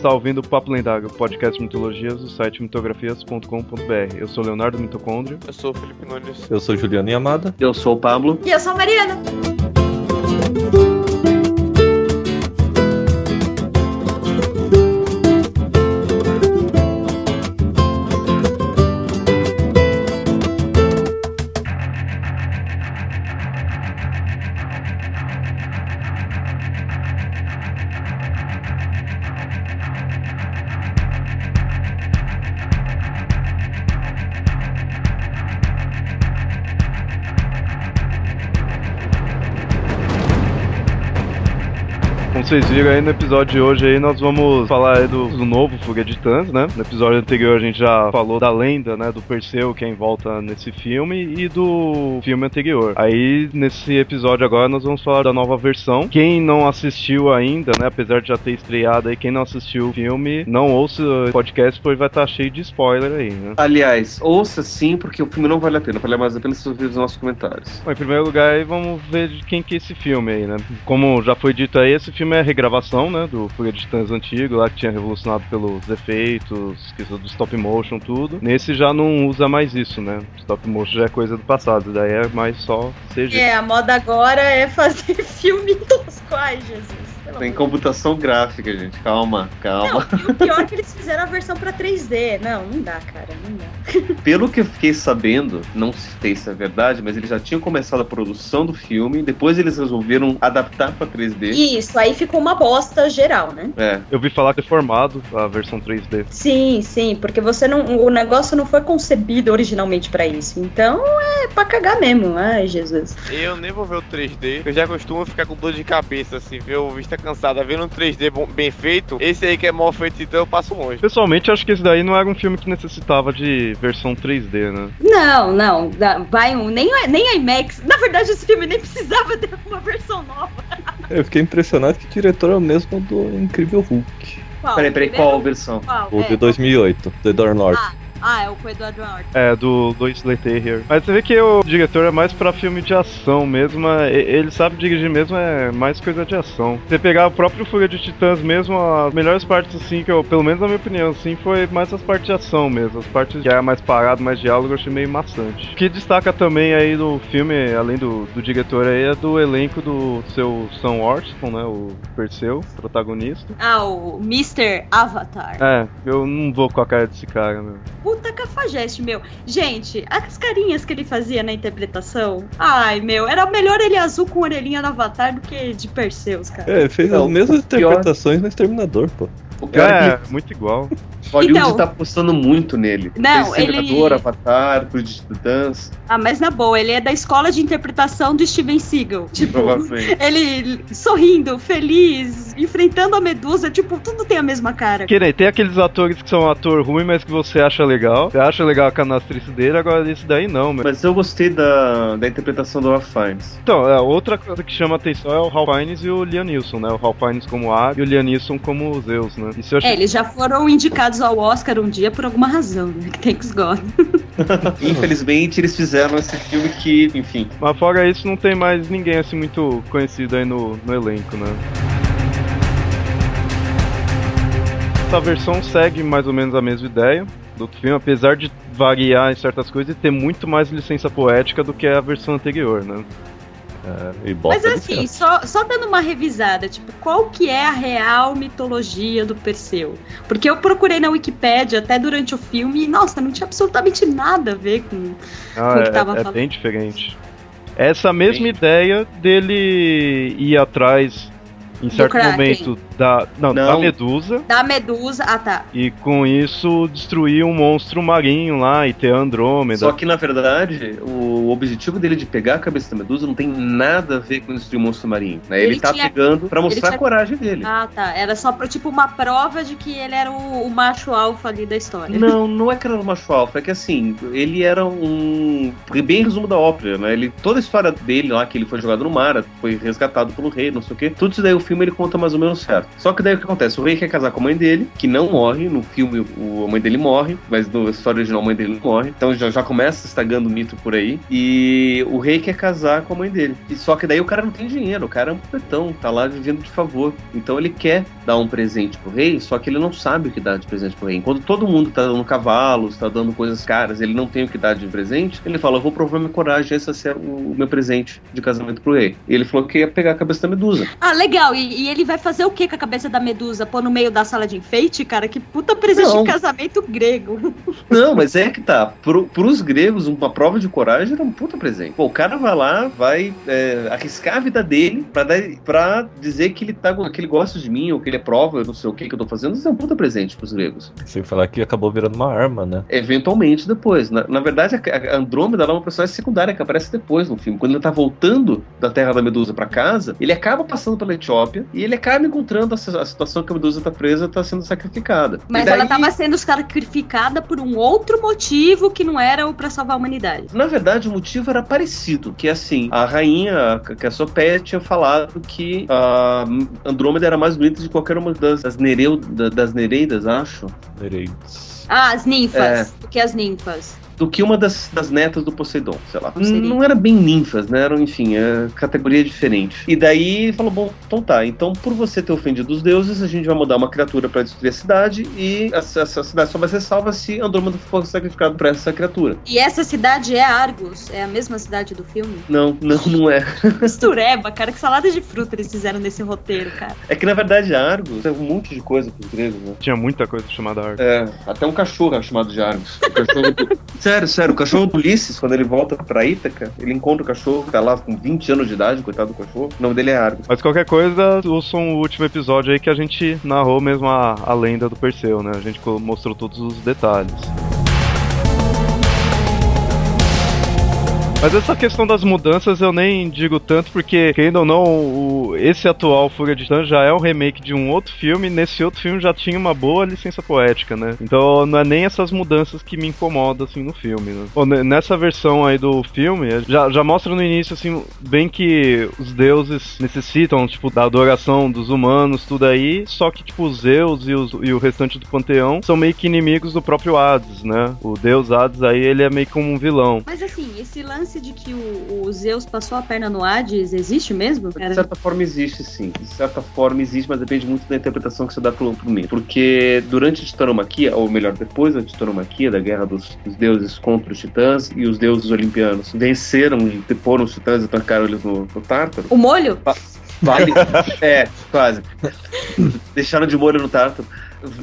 está ouvindo o Papo Lendário, podcast de mitologias do site mitografias.com.br. Eu sou Leonardo Mitocôndrio. Eu sou o Felipe Nunes. Eu sou Juliano Yamada. Eu sou o Pablo. E eu sou a Mariana. Vocês viram aí no episódio de hoje aí, nós vamos falar aí do, do novo Fuga de Titãs, né? No episódio anterior a gente já falou da lenda, né, do Perseu que é em volta nesse filme e do filme anterior. Aí nesse episódio agora nós vamos falar da nova versão. Quem não assistiu ainda, né, apesar de já ter estreado aí, quem não assistiu o filme, não ouça o podcast pois vai estar cheio de spoiler aí, né? Aliás, ouça sim, porque o filme não vale a pena. Vale mais a pena se ouvir os nossos comentários. Bom, em primeiro lugar aí vamos ver de quem que é esse filme aí, né? Como já foi dito aí, esse filme é regravação, né, do Fuga de Titãs antigo, lá que tinha revolucionado pelos efeitos, questão do stop motion, tudo. Nesse já não usa mais isso, né? Stop motion já é coisa do passado, daí é mais só CG. É, a moda agora é fazer filme tosco. Ai, Jesus. Pelo Tem computação gráfica, gente. Calma, calma. Não, e o pior é que eles fizeram a versão pra 3D. Não, não dá, cara, não dá. Pelo que eu fiquei sabendo, não sei se é verdade, mas eles já tinham começado a produção do filme, depois eles resolveram adaptar pra 3D. Isso, aí ficou uma bosta geral, né? É. Eu vi falar que é formado a versão 3D. Sim, sim, porque você não. O negócio não foi concebido originalmente pra isso. Então é pra cagar mesmo. Ai, Jesus. Eu nem vou ver o 3D, eu já costumo ficar com dor de cabeça, assim, ver o vista cansada, vendo um 3D bom- bem feito. Esse aí que é mal feito, então eu passo longe. Pessoalmente, acho que esse daí não era um filme que necessitava de versão 3D, né? Não, não. Vai um. Nem, nem IMAX. Na verdade, esse filme nem precisava ter uma versão nova. Eu fiquei impressionado que o diretor é o mesmo do Incrível Hulk. Qual? Peraí, peraí, qual versão? Qual? O É, de 2008, The Door North. Ah, ah, é o com o Eduardo Norton. É, do Lois Leterrier. Mas você vê que o diretor é mais pra filme de ação mesmo. é- Ele sabe dirigir mesmo, é mais coisa de ação. Você pegar o próprio Fuga de Titãs mesmo, as melhores partes, assim, que eu, pelo menos na minha opinião, assim, foi mais as partes de ação mesmo. As partes que era mais parado, mais diálogo, eu achei meio maçante. O que destaca também aí do filme, além do, do diretor aí, é do elenco do seu Sam Worthington, né? O Perseu, protagonista. Ah, o Mr. Avatar. É, eu não vou com a cara desse cara, meu. Puta cafajeste, meu. Gente, as carinhas que ele fazia na interpretação. Ai, meu, era melhor ele azul com orelhinha no Avatar do que de Perseus, cara. É, fez as mesmas interpretações no Exterminador, pô. O cara É, muito igual. que Hollywood Então- tá apostando muito nele. Não, Tem ele- Avatar, de Titãs, Ah, mas na boa, ele é da escola de interpretação do Steven Seagal. Tipo, provavelmente. ele sorrindo, feliz, enfrentando a medusa, tipo, tudo tem a mesma cara. Que nem, tem aqueles atores que são ator ruim, mas que você acha legal. Você acha legal a canastrice dele, agora esse daí não, meu. Mas eu gostei da, da interpretação do Ralph Fiennes. Então, é, outra coisa que chama atenção é o Ralph Fiennes e o Liam Neeson, né? O Ralph Fiennes como A e o Liam Neeson como Zeus, né? Isso eu achei... É, eles já foram indicados ao Oscar um dia por alguma razão, né? Thanks God. Infelizmente, eles fizeram esse filme que, enfim, Mas fora isso, não tem mais ninguém assim muito conhecido aí no, no elenco, né? Essa versão segue mais ou menos a mesma ideia do filme, apesar de variar em certas coisas e ter muito mais licença poética do que a versão anterior, né? E bota Mas assim, só, só dando uma revisada, tipo, qual que é a real mitologia do Perseu? Porque eu procurei na Wikipédia até durante o filme e, nossa, não tinha absolutamente nada a ver com. Ah, Com o que é, tava é falando. bem diferente. Essa mesma Bem- ideia dele ir atrás em certo Kraken. momento da, não, da Não. Medusa Da Medusa. Ah, tá. e com isso destruir um monstro marinho lá e ter a Andrômeda. Só que, na verdade, o objetivo dele de pegar a cabeça da Medusa não tem nada a ver com destruir o monstro marinho. Né? Ele, Ele tá tinha- pegando pra mostrar tinha- a coragem dele. Ah, tá. Era só pro- tipo uma prova de que ele era o, o macho alfa ali da história. Não, não é que era um macho alfa, é que assim, ele era um. Bem resumo da ópera, né? Ele, toda a história dele lá, que ele foi jogado no mar, foi resgatado pelo rei, não sei o quê. Tudo isso daí o filme ele conta mais ou menos certo. Só que daí o que acontece? O rei quer casar com a mãe dele, que não morre. No filme o, a mãe dele morre, mas na história original a mãe dele não morre. Então já, já começa estagando o mito por aí. E o rei quer casar com a mãe dele. E só que daí o cara não tem dinheiro, o cara é um petão, tá lá vivendo de favor. Então ele quer dar um presente pro rei, só que ele não sabe o que dar de presente pro rei. Enquanto todo mundo tá dando cavalos, tá dando coisas caras, ele não tem o que dar de presente, ele fala: Eu vou provar minha coragem, esse ser o meu presente de casamento pro rei. E ele falou que ia pegar a cabeça da medusa. Ah, legal. E, e ele vai fazer o que com a cabeça da medusa? Pôr no meio da sala de enfeite, cara? Que puta presente Não. de casamento grego. Não, mas é que tá. Pro, pros gregos, uma prova de coragem era um puta presente. Pô, o cara vai lá, vai é, arriscar a vida dele pra, dar, pra dizer que ele, tá, que ele gosta de mim, ou que ele é prova, eu não sei o que que eu tô fazendo. Isso é um puta presente pros gregos. Sem falar que acabou virando uma arma, né? Eventualmente depois. Na, na verdade, a, a Andrômeda é uma personagem secundária que aparece depois no filme. Quando ele tá voltando da Terra da Medusa pra casa, ele acaba passando pela Etiópia e ele acaba encontrando a, a situação que a Medusa tá presa tá sendo sacrificada. Mas daí- ela tava sendo sacrificada por um outro motivo que não era o pra salvar a humanidade. Na verdade, o motivo era parecido, que assim, a rainha, que a Sopeia tinha falado que a Andrômeda era mais bonita de qualquer uma das, das, Nereu, da- das Nereidas, acho, Nereides. Ah, as ninfas. É. O que as ninfas? Do que uma das, das netas do Poseidon, sei lá. Seria? Não era bem ninfas, né? Eram, enfim, é, categoria diferente. E daí ele falou: bom, então tá, então por você ter ofendido os deuses, a gente vai mandar uma criatura pra destruir a cidade e essa, essa cidade só vai ser salva se Andrômeda for sacrificado pra essa criatura. E essa cidade é Argos? É a mesma cidade do filme? Não, não, não é. Mistureba, cara. Que salada de fruta eles fizeram nesse roteiro, cara. É que na verdade Argos tem um monte de coisa pros gregos, né? Tinha muita coisa chamada Argo. É, até um cachorro é chamado de Argos. O cachorro sério, sério, o cachorro do Ulisses, quando ele volta pra Ítaca, ele encontra o cachorro que tá lá com 20 anos de idade, coitado do cachorro. O nome dele é Argos. Mas qualquer coisa, ouçam o último episódio aí que a gente narrou mesmo a, a lenda do Perseu, né? A gente mostrou todos os detalhes. Mas essa questão das mudanças eu nem digo tanto, porque, querendo ou não, o- esse atual Fuga de Titãs já é um remake de um outro filme, e nesse outro filme já tinha uma boa licença poética, né? Então não é nem essas mudanças que me incomodam, assim, no filme, né? Ne- nessa versão aí do filme, já, já mostra no início, assim, bem que os deuses necessitam, tipo, da adoração dos humanos, tudo aí, só que, tipo, os Zeus e, os- e o restante do panteão são meio que inimigos do próprio Hades, né? O deus Hades aí, ele é meio como um vilão. Mas assim, esse lance de que o, o Zeus passou a perna no Hades existe mesmo? De certa forma existe, sim. De certa forma existe, mas depende muito da interpretação que você dá pro, pro mito. Porque durante a titanomaquia, ou melhor, depois da titanomaquia, da guerra dos, dos deuses contra os titãs, e os deuses olimpianos venceram e deporam os titãs e trancaram eles no, no Tártaro. O molho? Vale. é, quase. Deixaram de molho no Tártaro.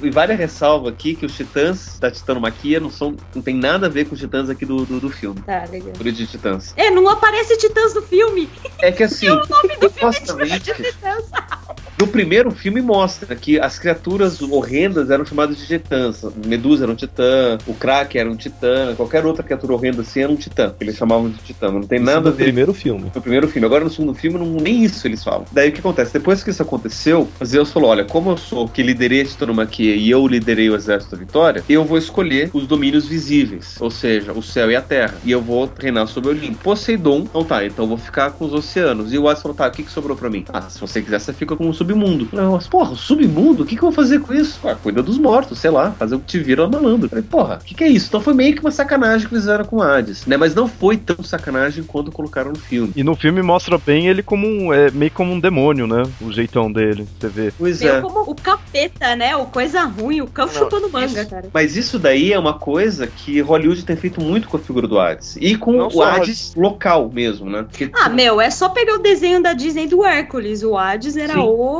E vale a ressalva aqui que os titãs da titanomaquia não, são, não tem nada a ver com os titãs aqui do, do, do filme. Tá, legal. Fúria de Titãs. É, não aparece Titãs no filme. É que assim, O nome do filme é Titãs. No primeiro filme mostra que as criaturas horrendas eram chamadas de titãs. Medusa era um titã, o Kraken era um titã, qualquer outra criatura horrenda assim era um titã. Eles chamavam de titã. Não tem Isso nada a no ver primeiro filme. no primeiro filme. Agora no segundo filme, não, nem isso eles falam. Daí o que acontece? Depois que isso aconteceu, Zeus falou: olha, como eu sou que liderei a titanomaquia e eu liderei o exército da vitória, eu vou escolher os domínios visíveis, ou seja, o céu e a terra. E eu vou reinar sobre o Olimpo. Poseidon, então tá, então eu vou ficar com os oceanos. E o Hades falou: tá, o que, que sobrou pra mim? Ah, se você quiser, você fica com o submundo. Eu, mas, porra, o submundo? O que, que eu vou fazer com isso? Ah, cuida dos mortos, sei lá, fazer o que te vira malandro. Eu falei, porra, o que, que é isso? Então foi meio que uma sacanagem que fizeram com o Hades, né? Mas não foi tão sacanagem quanto colocaram no filme. E no filme mostra bem ele como um. É, meio como um demônio, né? O jeitão dele, você vê. Pois é. Meio como o capeta, né? O coisa ruim, o cão Não, chupando manga, isso- cara. Mas isso daí é uma coisa que Hollywood tem feito muito com a figura do Hades. E com Não o Hades local mesmo, né? Porque Ah, meu, é só pegar o desenho da Disney do Hércules. O Hades era Sim. o.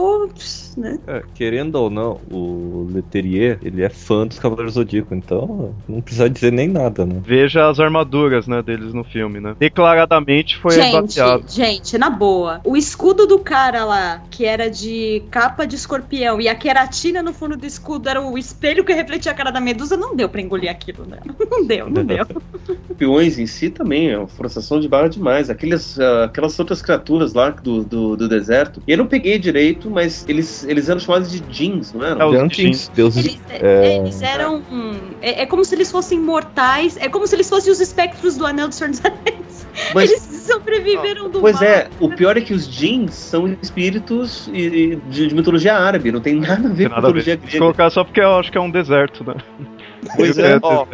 Né? É, querendo ou não, o Leterrier, ele é fã dos Cavaleiros Zodíaco, então não precisa dizer nem nada, né? Veja as armaduras, né, deles no filme, né? Declaradamente foi gente, baseado. gente, na boa. O escudo do cara lá, que era de capa de escorpião, e a queratina no fundo do escudo era o espelho que refletia a cara da medusa, não deu pra engolir aquilo, né? Não deu, não deu. os peões em si também é uma forçação de barra demais. Aqueles, ah, aquelas outras criaturas lá do, do, do deserto. Eu não peguei direito, mas eles, eles eram chamados de jeans, não É, eram? os Jantins, deuses. Eles, É. eles eram. É, é como se eles fossem mortais. É como se eles fossem os espectros do Anel do Senhor dos Anéis. Mas Eles Sobreviveram do Pois mal. é, o pior é que os jeans são espíritos de, de mitologia árabe, não tem nada a ver Tem com mitologia grega. colocar só porque eu acho que é um deserto, né? Pois é, é. Ó.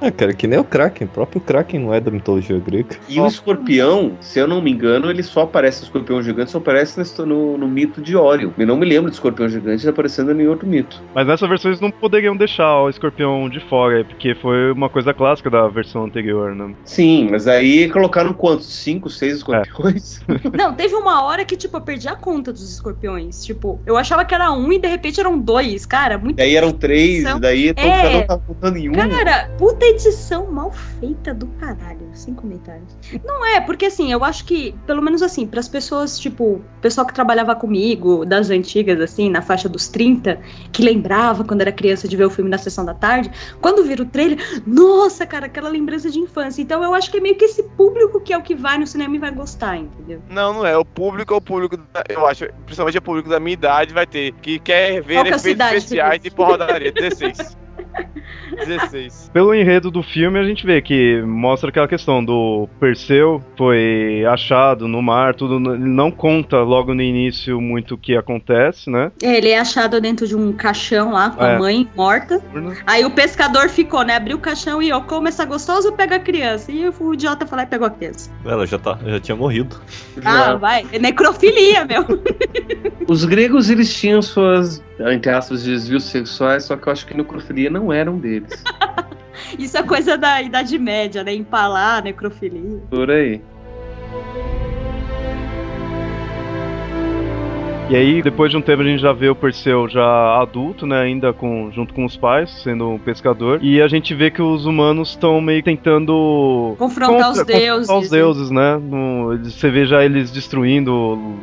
Ah, cara, que nem o Kraken. O próprio Kraken não é da mitologia grega. E o escorpião, se eu não me engano, ele só aparece, o escorpião gigante só aparece nesse- no, no mito de Orion. Eu não me lembro do escorpião gigante aparecendo em outro mito. Mas nessa versão eles não poderiam deixar o escorpião de fora, aí, porque foi uma coisa clássica da versão anterior, né? Sim, mas aí colocaram quantos? Cinco, seis escorpiões? Não, teve uma hora que, tipo, eu perdi a conta dos escorpiões. Tipo, eu achava que era um e de repente eram dois. Cara, muito. E aí eram três, e daí todo É. cada um tava em um. Cara, puta edição mal feita do caralho, sem comentários. Não é, porque assim, eu acho que, pelo menos assim, pras pessoas, tipo, o pessoal que trabalhava comigo, das antigas, assim, na faixa dos 30, que lembrava quando era criança de ver o filme na sessão da tarde, quando vira o trailer, nossa, cara, aquela lembrança de infância. Então eu acho que é meio que esse público que é o que vai no cinema e vai gostar, entendeu? Não, não é. O público é o público, da- eu acho, principalmente o público da minha idade vai ter, que quer ver Qual é efeitos especiais de porradaria. 16. 16. Pelo enredo do filme, a gente vê que mostra aquela questão do Perseu foi achado no mar, tudo. Ele não conta logo no início muito o que acontece, né? Ele é achado dentro de um caixão lá, com É. a mãe morta. Aí o pescador ficou, né? Abriu o caixão e, ó, como essa gostosa, pega a criança. E o idiota foi lá e pegou a criança. Ela já, tá, já tinha morrido. Ah, vai. É necrofilia, meu. Os gregos, eles tinham suas, entre aspas, desvios sexuais, só que eu acho que necrofilia não eram deles. Isso é coisa da Idade Média, né? Empalar, necrofilia. Por aí. E aí, depois de um tempo, a gente já vê o Perseu já adulto, né? Ainda com, junto com os pais, sendo um pescador. E a gente vê que os humanos estão meio tentando. Confrontar os confrontar deuses. os deuses, né? No- você vê já eles destruindo,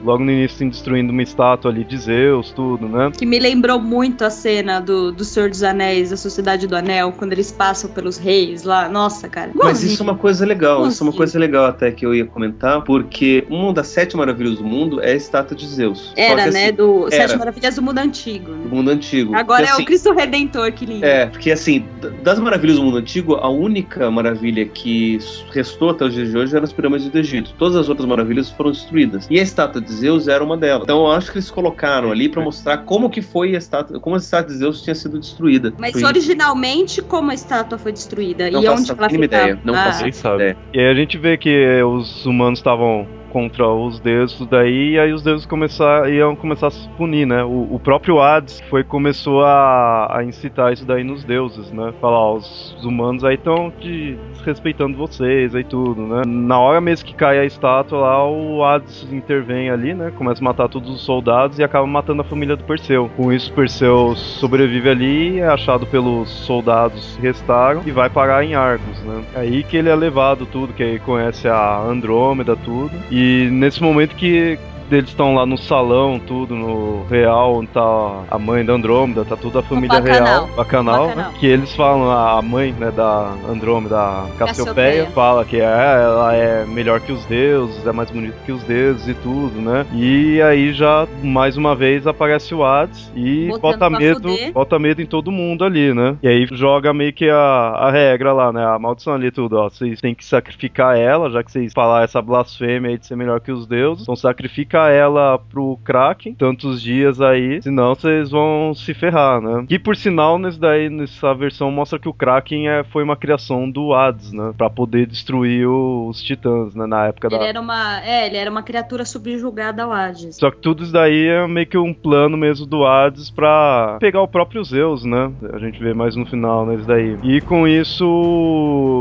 logo no início, assim, destruindo uma estátua ali de Zeus, tudo, né? Que me lembrou muito a cena do, do Senhor dos Anéis, da Sociedade do Anel, quando eles passam pelos reis lá. Nossa, cara. Mas isso é uma coisa legal, isso é uma coisa legal até que eu ia comentar, porque uma das sete maravilhas do mundo é a estátua de Zeus. Só Era, né? assim, Do era. Sete Maravilhas do Mundo Antigo. né? do mundo antigo. Agora Porque, é assim, o Cristo Redentor que lindo. É, porque assim, das maravilhas do mundo antigo, a única maravilha que restou até os dias de hoje eram as pirâmides do Egito. Todas as outras maravilhas foram destruídas. E a estátua de Zeus era uma delas. Então eu acho que eles colocaram ali pra mostrar como que foi a estátua, como a estátua de Zeus tinha sido destruída. Mas Foi- originalmente, como a estátua foi destruída? Não e onde ela ficava? ideia, não Ah, faço ideia. E aí a gente vê que os humanos estavam contra os deuses daí, e aí os deuses começar, iam começar a se punir, né? O, o próprio Hades foi, começou a, a incitar isso daí nos deuses, né? Falar, ó, os, os humanos aí estão desrespeitando vocês aí tudo, né? Na hora mesmo que cai a estátua lá, o Hades intervém ali, né? Começa a matar todos os soldados e acaba matando a família do Perseu. Com isso, Perseu sobrevive ali, é achado pelos soldados que restaram e vai parar em Argos, né? É aí que ele é levado tudo, que aí conhece a Andrômeda, tudo. E nesse momento que eles estão lá no salão, tudo, no real, onde tá a mãe da Andrômeda, tá toda a família Bacanal. real, bacanal, Bacanal. né? que eles falam, a mãe, né, da Andrômeda, a Cassiopeia, fala que é, ela é melhor que os deuses, é mais bonita que os deuses e tudo, né? E aí já, mais uma vez, aparece o Hades e Botando bota medo, fuder. bota medo em todo mundo ali, né? E aí joga meio que a, a regra lá, né? A maldição ali tudo, ó. Vocês têm que sacrificar ela, já que vocês falaram essa blasfêmia aí de ser melhor que os deuses. Então sacrifica ela pro Kraken, tantos dias aí, senão vocês vão se ferrar, né? E por sinal, nesse daí, nessa versão, mostra que o Kraken é, foi uma criação do Hades, né? Pra poder destruir os titãs, né? Na época Ele da. era uma. É, ele era uma criatura subjugada ao Hades. Só que tudo isso daí é meio que um plano mesmo do Hades pra pegar o próprio Zeus, né? A gente vê mais no final, né? Isso daí. E com isso,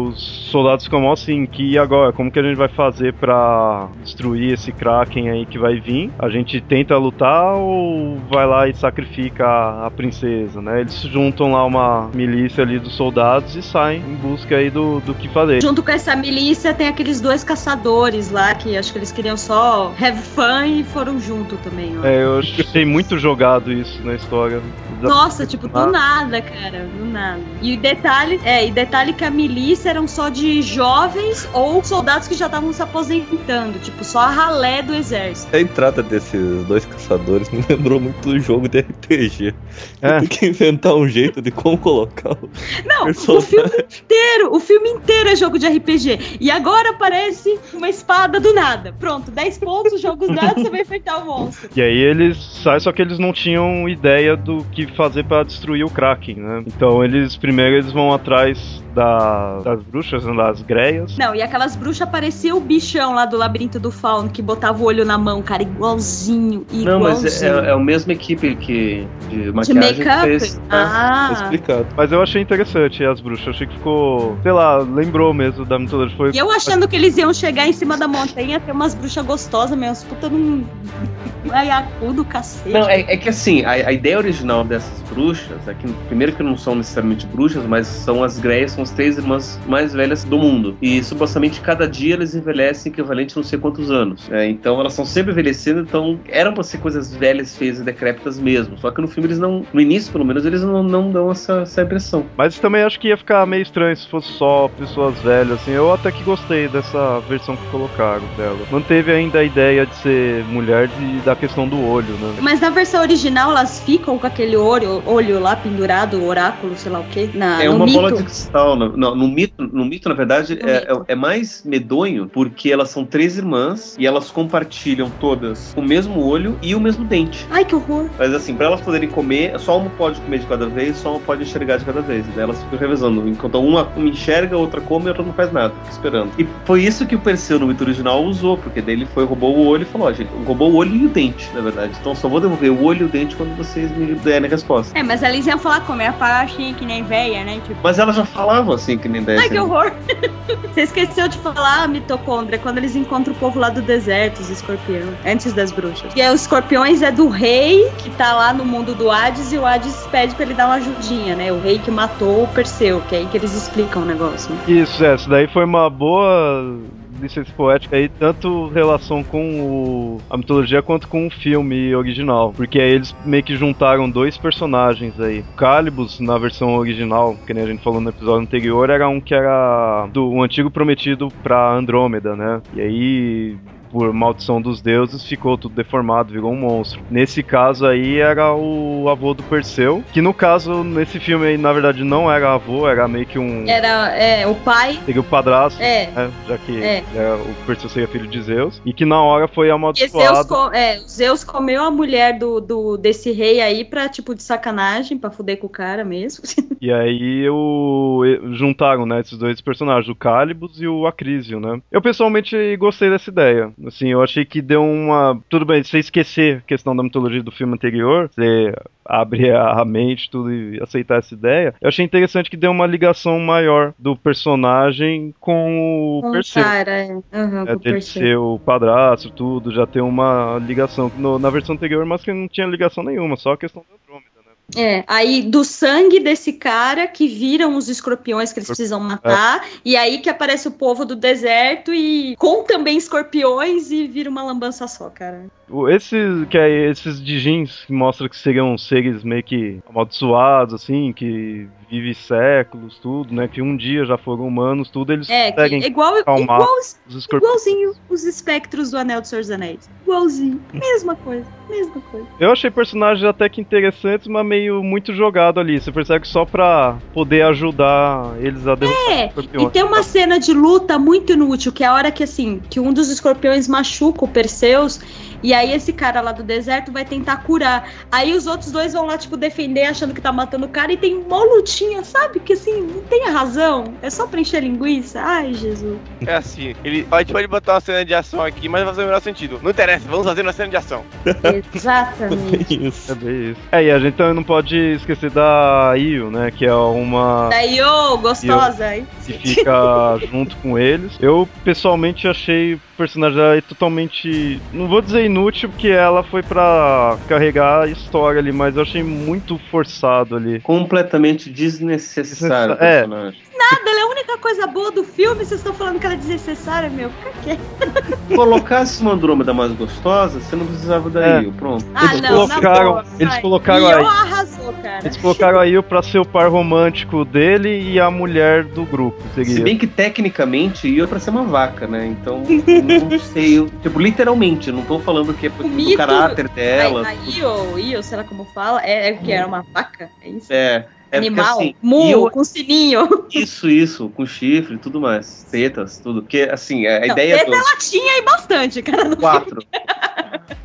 os soldados ficam assim, que agora? Como que a gente vai fazer pra destruir esse Kraken aí que vai vir? A gente tenta lutar ou vai lá e sacrifica a, a princesa, né? Eles juntam lá uma milícia ali dos soldados e saem em busca aí do, do que fazer. Junto com essa milícia tem aqueles dois caçadores lá que acho que eles queriam só have fun e foram junto também. Ó. É, eu achei muito jogado isso na história. Nossa, tipo, do nada, cara, do nada. E o detalhe, é, e detalhe que a milícia eram só de de jovens ou soldados que já estavam se aposentando, tipo, só a ralé do exército. A entrada desses dois caçadores me lembrou muito do jogo de RPG. É. Tem que inventar um jeito de como colocar o Não, o personagem. filme inteiro, o filme inteiro é jogo de RPG. E agora aparece uma espada do nada. Pronto, 10 pontos, jogo usado, você vai enfrentar o monstro. E aí eles saem, só que eles não tinham ideia do que fazer pra destruir o Kraken, né? Então eles primeiro eles vão atrás da- das bruxas, né, das greias. Não, e aquelas bruxas parecia o bichão lá do labirinto do fauno que botava o olho na mão, cara, igualzinho, igualzinho. Não, mas é, é a mesma equipe que de de maquiagem que make-up? fez. é. Ah, Tá explicado. Mas eu achei interessante as bruxas, achei que ficou, sei lá, lembrou mesmo da mitologia. Foi e eu achando que eles iam chegar em cima da montanha ter umas bruxas gostosas mesmo, puta num aiacu do cacete. Não, é, é que assim, a, a ideia original dessas bruxas é que, primeiro, que não são necessariamente bruxas, mas são as greias, são as três irmãs mais velhas do mundo. E supostamente cada dia eles envelhecem equivalente a não sei quantos anos. É, então elas estão sempre envelhecendo, então eram pra ser coisas velhas, feias e decrépitas mesmo. Só que no filme eles não, no início pelo menos, eles não, não dão essa, essa impressão. Mas também acho que ia ficar meio estranho se fosse só pessoas velhas, assim. Eu até que gostei dessa versão que colocaram dela. Manteve ainda a ideia de ser mulher e da questão do olho, né? Mas na versão original elas ficam com aquele olho, olho lá pendurado, oráculo, sei lá o quê. Na, é no uma mito. bola de cristal. No, no, no mito, no mito, na verdade, No é, mito. é- é mais medonho porque elas são três irmãs e elas compartilham todas o mesmo olho e o mesmo dente. Ai, que horror. Mas assim, pra elas poderem comer, só uma pode comer de cada vez, só uma pode enxergar de cada vez. Daí elas ficam revezando. Enquanto uma, uma enxerga, a outra come e a outra não faz nada, fica esperando. E foi isso que o Perseu no mito original usou, porque daí ele foi, roubou o olho e falou: ó, gente, roubou o olho e o dente, na verdade. Então só vou devolver o olho e o dente quando vocês me derem a resposta. É, mas eles iam falar como? É a parachinha que nem véia, né? Tipo, Mas elas já assim, que nem dessa. ai, que horror. Você esqueceu de falar, mitocôndria, quando eles encontram o povo lá do deserto, os escorpiões, antes das bruxas. E aí os escorpiões é do rei, que tá lá no mundo do Hades, e o Hades pede pra ele dar uma ajudinha, né? O rei que matou o Perseu, que é aí que eles explicam o negócio. né? Isso, é, isso daí foi uma boa licença poética aí, tanto relação com o, a mitologia quanto com o filme original. Porque aí eles meio que juntaram dois personagens aí. O Calibus, na versão original, que nem a gente falou no episódio anterior, era um que era do um antigo prometido pra Andrômeda, né? E aí por maldição dos deuses, ficou tudo deformado, virou um monstro. Nesse caso aí era o avô do Perseu, que no caso, nesse filme aí, na verdade, não era avô, era meio que um. Era é, o pai. Seria o padrasto, É. né? Já que É. era- o Perseu seria filho de Zeus. E que na hora foi E Zeus, amaldiçoado. co- é, Zeus comeu a mulher do, do, desse rei aí pra, tipo, de sacanagem, pra fuder com o cara mesmo. E aí o, juntaram, né, esses dois personagens, o Calibus e o Acrísio, né? Eu pessoalmente gostei dessa ideia. Assim, eu achei que deu uma. Tudo bem, você esquecer a questão da mitologia do filme anterior, você abre a mente tudo e aceitar essa ideia. Eu achei interessante que deu uma ligação maior do personagem com o Com Perseu. cara, é. Uhum, É, com dele Perseu. ser o padrasto, tudo, já tem uma ligação. No- na versão anterior, mas que não tinha ligação nenhuma, só a questão da Andrômeda? É, aí do sangue desse cara que viram os escorpiões que eles precisam matar, e aí que aparece o povo do deserto e com também escorpiões e vira uma lambança só, cara. Esses, que é esses Dijins, que mostra que seriam seres meio que amaldiçoados, assim, que vivem séculos, tudo, né? Que um dia já foram humanos, tudo, eles É, que, conseguem igual, acalmar igual, os igualzinho os espectros do Anel dos Senhor dos Anéis. Igualzinho. Mesma coisa, mesma coisa. Eu achei personagens até que interessantes, mas meio muito jogado ali. Você percebe que só pra poder ajudar eles a derrotar É, escorpiões. E tem uma cena de luta muito inútil, que é a hora que assim, que um dos escorpiões machuca o Perseus, e aí esse cara lá do deserto vai tentar curar. Aí os outros dois vão lá, tipo, defender, achando que tá matando o cara, e tem uma lutinha, sabe? Que assim, não tem a razão. É só pra encher linguiça. Ai, Jesus. É assim, ele, a gente pode botar uma cena de ação aqui, mas vai fazer o menor sentido. Não interessa, vamos fazer uma cena de ação. Exatamente. Isso. É bem isso. É, e a gente também não pode esquecer da Io, né? Que é uma. Daí, ô, gostosa. aí. que fica junto com eles. Eu pessoalmente achei personagem aí totalmente. Não vou dizer inútil, porque ela foi pra carregar a história ali, mas eu achei muito forçado ali. Completamente desnecessário o É. personagem. Nada, ela é a única coisa boa do filme. Vocês estão falando que ela é desnecessária, meu. Fica quieto. Colocasse uma Andrômeda mais gostosa, você não precisava É. daí, pronto. Ah, eles não, na colocaram, boa, eles colocaram Io aí. arrasou, cara. cara. Eles colocaram a Io pra ser o par romântico dele e a mulher do grupo. Seria. Se bem que tecnicamente ia pra ser uma vaca, né? Então, não sei. eu- tipo, literalmente, eu não tô falando que é do mito- caráter dela. A, a Io, Io, sei lá como fala, é, é o que? Era uma vaca? É isso? É. É porque, Animal, assim, mu, Io- com sininho. Isso, isso, com chifre e tudo mais. Tetas, tudo. Porque, assim, a Não, ideia teta do. ela tinha aí bastante, cara. Quatro.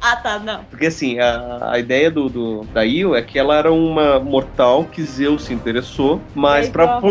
Ah, tá, não. Porque assim, a, a ideia do, do- da Io é que ela era uma mortal que Zeus se interessou, mas aí, para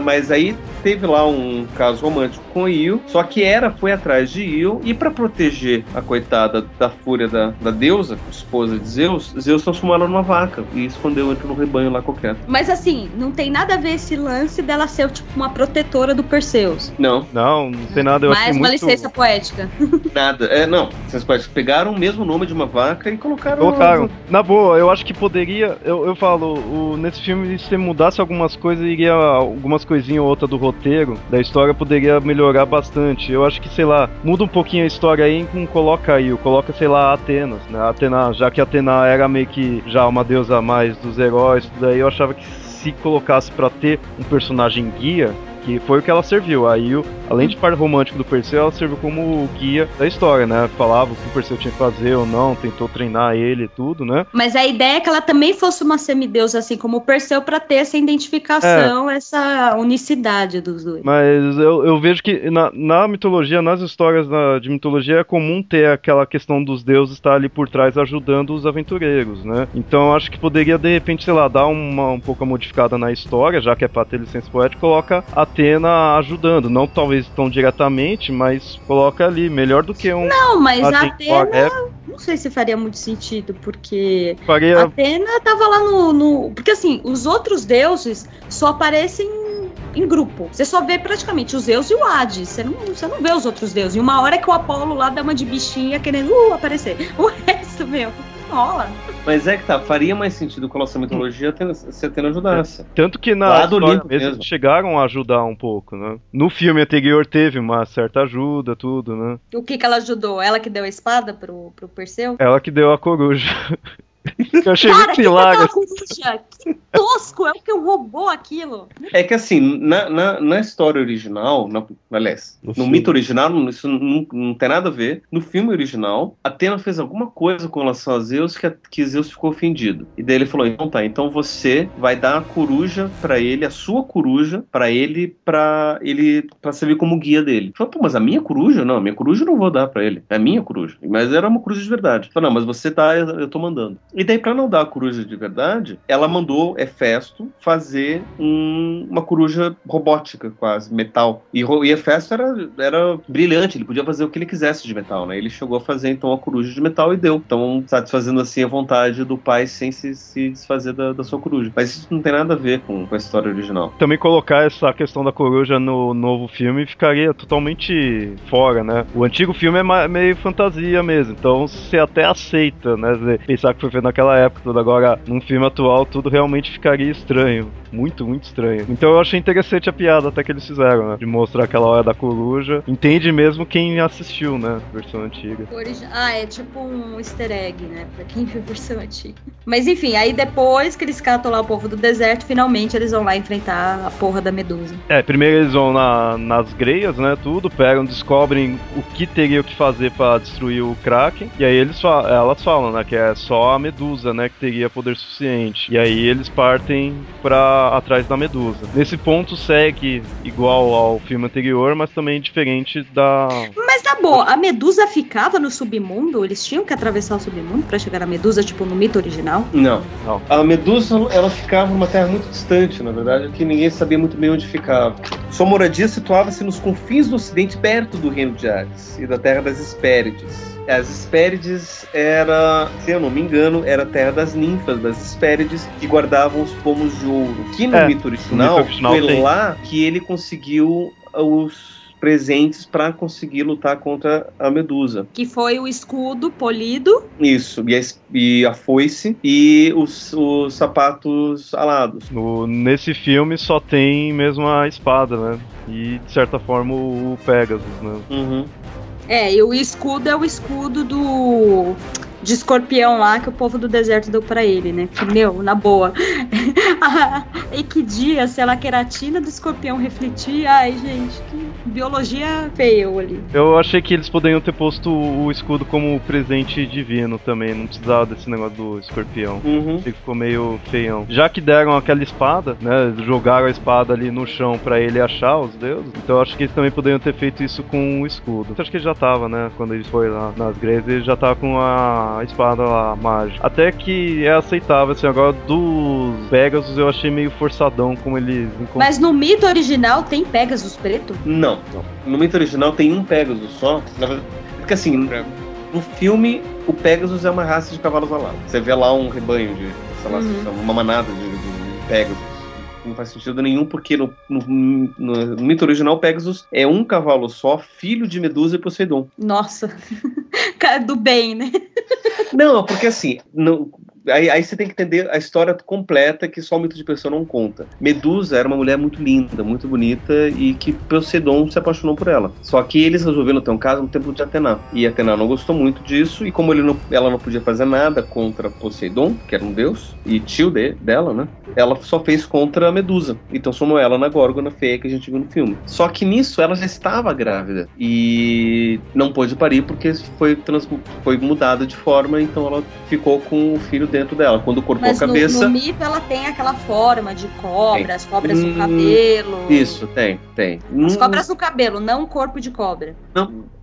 mas aí teve lá um caso romântico com Io, só que Hera foi atrás de Io e para proteger a coitada da fúria da, da deusa, esposa de Zeus, Zeus transformou ela numa vaca e escondeu entre no rebanho lá qualquer. Mas assim, não tem nada a ver esse lance dela ser tipo uma protetora do Perseus. Não, Não, não tem nada. Eu Mais uma muito... licença poética. nada. É, não. Vocês podem pegaram o mesmo nome de uma vaca e colocaram. Colocaram. Na boa, eu acho que poderia. Eu, eu falo, o, nesse filme, se mudasse algumas coisas, iria. Algumas coisinhas ou outra do roteiro, da história, poderia melhorar bastante. Eu acho que, sei lá, muda um pouquinho a história aí com coloca aí, coloca, sei lá, Atenas, né? Atena, já que Atena era meio que já uma deusa mais dos heróis, tudo aí, eu achava que se colocasse pra ter um personagem guia. Que foi o que ela serviu. Aí, além de par romântico do Perseu, ela serviu como guia da história, né? Falava o que o Perseu tinha que fazer ou não, tentou treinar ele e tudo, né? Mas a ideia é que ela também fosse uma semideusa, assim como o Perseu, pra ter essa identificação, essa unicidade dos dois. Mas eu, eu vejo que na, na mitologia, nas histórias de mitologia, é comum ter aquela questão dos deuses estar ali por trás ajudando os aventureiros, né? Então eu acho que poderia, de repente, sei lá, dar uma um pouco modificada na história, já que é pra ter licença poética, coloca Atena ajudando. Não talvez tão diretamente, mas coloca ali, melhor do que um. Não, mas a Atena- Atena, não sei se faria muito sentido, porque faria Atena tava lá no, no- Porque assim, os outros deuses só aparecem em grupo. Você só vê praticamente os Zeus e o Hades. Você não, você não vê os outros deuses. E uma hora é que o Apolo lá dá uma de bichinha querendo uh, aparecer. O resto, meu, rola. Mas é que tá, faria mais sentido com a nossa mitologia Atena- se Atena ajudasse. Tanto que na Lá do história mesmo, mesmo. chegaram a ajudar um pouco, né? No filme anterior teve uma certa ajuda, tudo, né? O que que ela ajudou? Ela que deu a espada pro, pro Perseu? Ela que deu a coruja. Eu achei Cara, muito que que? Que tosco! É o que roubou aquilo. É que assim, na, na, na história original, na, aliás, No no, mito original, isso não, não tem nada a ver. No filme original, Atena fez alguma coisa com relação a Zeus que, a- que Zeus ficou ofendido. E daí ele falou: então tá, então você vai dar a coruja pra ele, a sua coruja, pra ele, pra ele, pra servir como guia dele. Ele Falou, pô, mas a minha coruja? Não, a minha coruja eu não vou dar pra ele. É a minha coruja. Mas era uma coruja de verdade. Ele Falou, não, mas você tá, eu tô mandando. E daí, pra não dar a coruja de verdade, ela mandou Hefesto fazer um- uma coruja robótica, quase, metal. E, e Hefesto era, era brilhante, ele podia fazer o que ele quisesse de metal, né? Ele chegou a fazer, então, a coruja de metal e deu. Então, satisfazendo, assim, a vontade do pai sem se, se desfazer da, da sua coruja. Mas isso não tem nada a ver com, com a história original. Também colocar essa questão da coruja no novo filme ficaria totalmente fora, né? O antigo filme é meio fantasia mesmo, então você até aceita, né? Pensar que foi naquela época, agora num filme atual, tudo realmente ficaria estranho. Muito, muito estranho. Então eu achei interessante a piada até que eles fizeram, né? De mostrar aquela hora da coruja. Entende mesmo quem assistiu, né? Versão antiga. Ah, é tipo um easter egg, né? Pra quem viu a versão antiga. Mas enfim, aí depois que eles catam lá o povo do deserto, finalmente eles vão lá enfrentar a porra da Medusa. É, primeiro eles vão na- nas greias, né, tudo, pegam, descobrem o que teria que fazer pra destruir o Kraken, e aí eles fa- elas falam, né, que é só a Medusa, né, que teria poder suficiente. E aí eles partem pra atrás da Medusa. Nesse ponto segue igual ao filme anterior, mas também diferente da Mas na boa, a Medusa ficava no submundo? Eles tinham que atravessar o submundo pra chegar na Medusa, tipo no mito original? Não. Não. A Medusa, ela ficava numa terra muito distante, na verdade, que ninguém sabia muito bem onde ficava. Sua moradia situava-se nos confins do ocidente, perto do reino de Hades e da terra das Hespérides. As Hespérides era, se eu não me engano, era a terra das ninfas, das Hespérides, que guardavam os pomos de ouro. Que no É, mito original, foi tem. lá que ele conseguiu os presentes para conseguir lutar contra a Medusa. Que foi o escudo polido. Isso, e a, e a foice e os, os sapatos alados. no, nesse filme só tem mesmo a espada, né? E de certa forma o Pegasus, né? Uhum. É, e o escudo é o escudo do. de escorpião lá que o povo do deserto deu pra ele, né? Que, meu, na boa. e que dia, sei lá, queratina do escorpião refletir. Ai, gente, que biologia feio ali. Eu achei que eles poderiam ter posto o escudo como presente divino também. Não precisava desse negócio do escorpião. Uhum. Ficou meio feião. Já que deram aquela espada, né? Jogaram a espada ali no chão pra ele achar os deuses. Então eu acho que eles também poderiam ter feito isso com o escudo. Eu acho que ele já tava, né? Quando ele foi lá nas igrejas, ele já tava com a espada lá mágica. Até que é aceitável, assim. Agora dos Pegasus eu achei meio forçadão como eles encontram. Mas no mito original tem Pegasus preto? Não. No mito original tem um Pegasus só. Porque assim, no filme, o Pegasus é uma raça de cavalos alados. Você vê lá um rebanho de, sei lá, Uhum. uma manada de, de- Pegasus. Não faz sentido nenhum, porque no, no- no- no mito original, o Pegasus é um cavalo só, filho de Medusa e Poseidon. Nossa. Cara do bem, né? Não, porque assim, não- aí, aí você tem que entender a história completa que só o mito de pessoa não conta. Medusa era uma mulher muito linda, muito bonita e que Poseidon se apaixonou por ela. Só que eles resolveram ter um caso no templo de Atena. E Atena não gostou muito disso e como não- ela não podia fazer nada contra Poseidon, que era um deus, e tio de- dela, né? Ela só fez contra Medusa. E transformou ela na Górgona feia que a gente viu no filme. Só que nisso ela já estava grávida e não pôde parir porque foi, trans, foi mudada de forma, então ela ficou com o filho dentro dela. Quando cortou Mas a no, cabeça. no mito ela tem aquela forma de cobra, as cobras Hum, no cabelo. Isso, tem, tem. As Hum, cobras no cabelo, não corpo de cobra. É-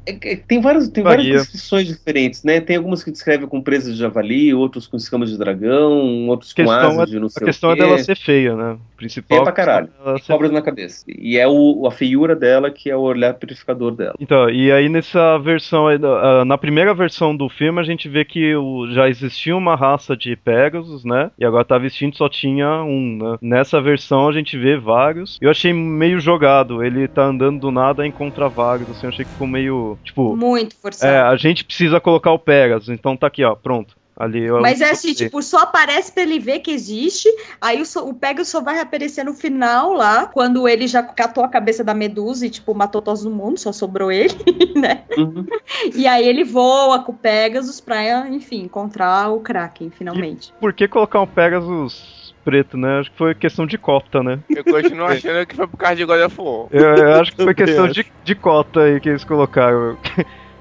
Tem várias, tem várias descrições diferentes, né? Tem algumas que descrevem com presas de javali, outros com escamas de dragão, outros com Questão asas de não A sei questão o é quê. dela ser feia, né? Principal. Feia pra caralho. é cobras na cabeça. E é o, a feiura dela que é o olhar purificador dela. Então, e aí nessa versão, ah, na primeira versão do filme, a gente vê que já existia uma raça de Pegasus, né? E agora tá vestindo só tinha um, né? Nessa versão a gente vê vários. Eu achei meio jogado. Ele tá andando do nada e encontra vários, assim, eu achei que ficou meio. Tipo, Muito forçado. é, a gente precisa colocar o Pegasus, então tá aqui, ó, pronto. Ali Mas é assim, tipo, só aparece pra ele ver que existe, aí o, so- o Pegasus só vai aparecer no final lá, quando ele já catou a cabeça da Medusa e, tipo, matou todo mundo, só sobrou ele, né? Uhum. E aí ele voa com o Pegasus pra, enfim, encontrar o Kraken, finalmente. Por que colocar um Pegasus preto, né? Acho que foi questão de cota, né? Eu continuo achando que foi por causa de God of War. Eu, eu acho que foi questão de, de cota aí que eles colocaram.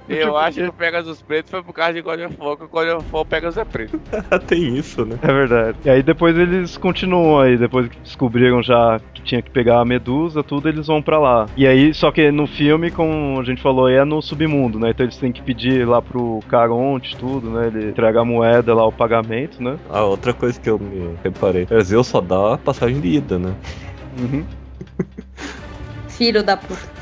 Eu acho que o Pegasus preto foi por causa de God of War, que o God of War o Pegasus é preto. Tem isso, né? É verdade. E aí depois eles continuam aí, depois que descobriram já que tinha que pegar a medusa, tudo, eles vão pra lá. E aí, só que no filme, como a gente falou, é no submundo, né? Então eles têm que pedir lá pro Caronte, tudo, né? Ele entrega a moeda lá, o pagamento, né? A outra coisa que eu me reparei, é Zeus só dá a passagem de ida, né? Uhum. Filho da puta.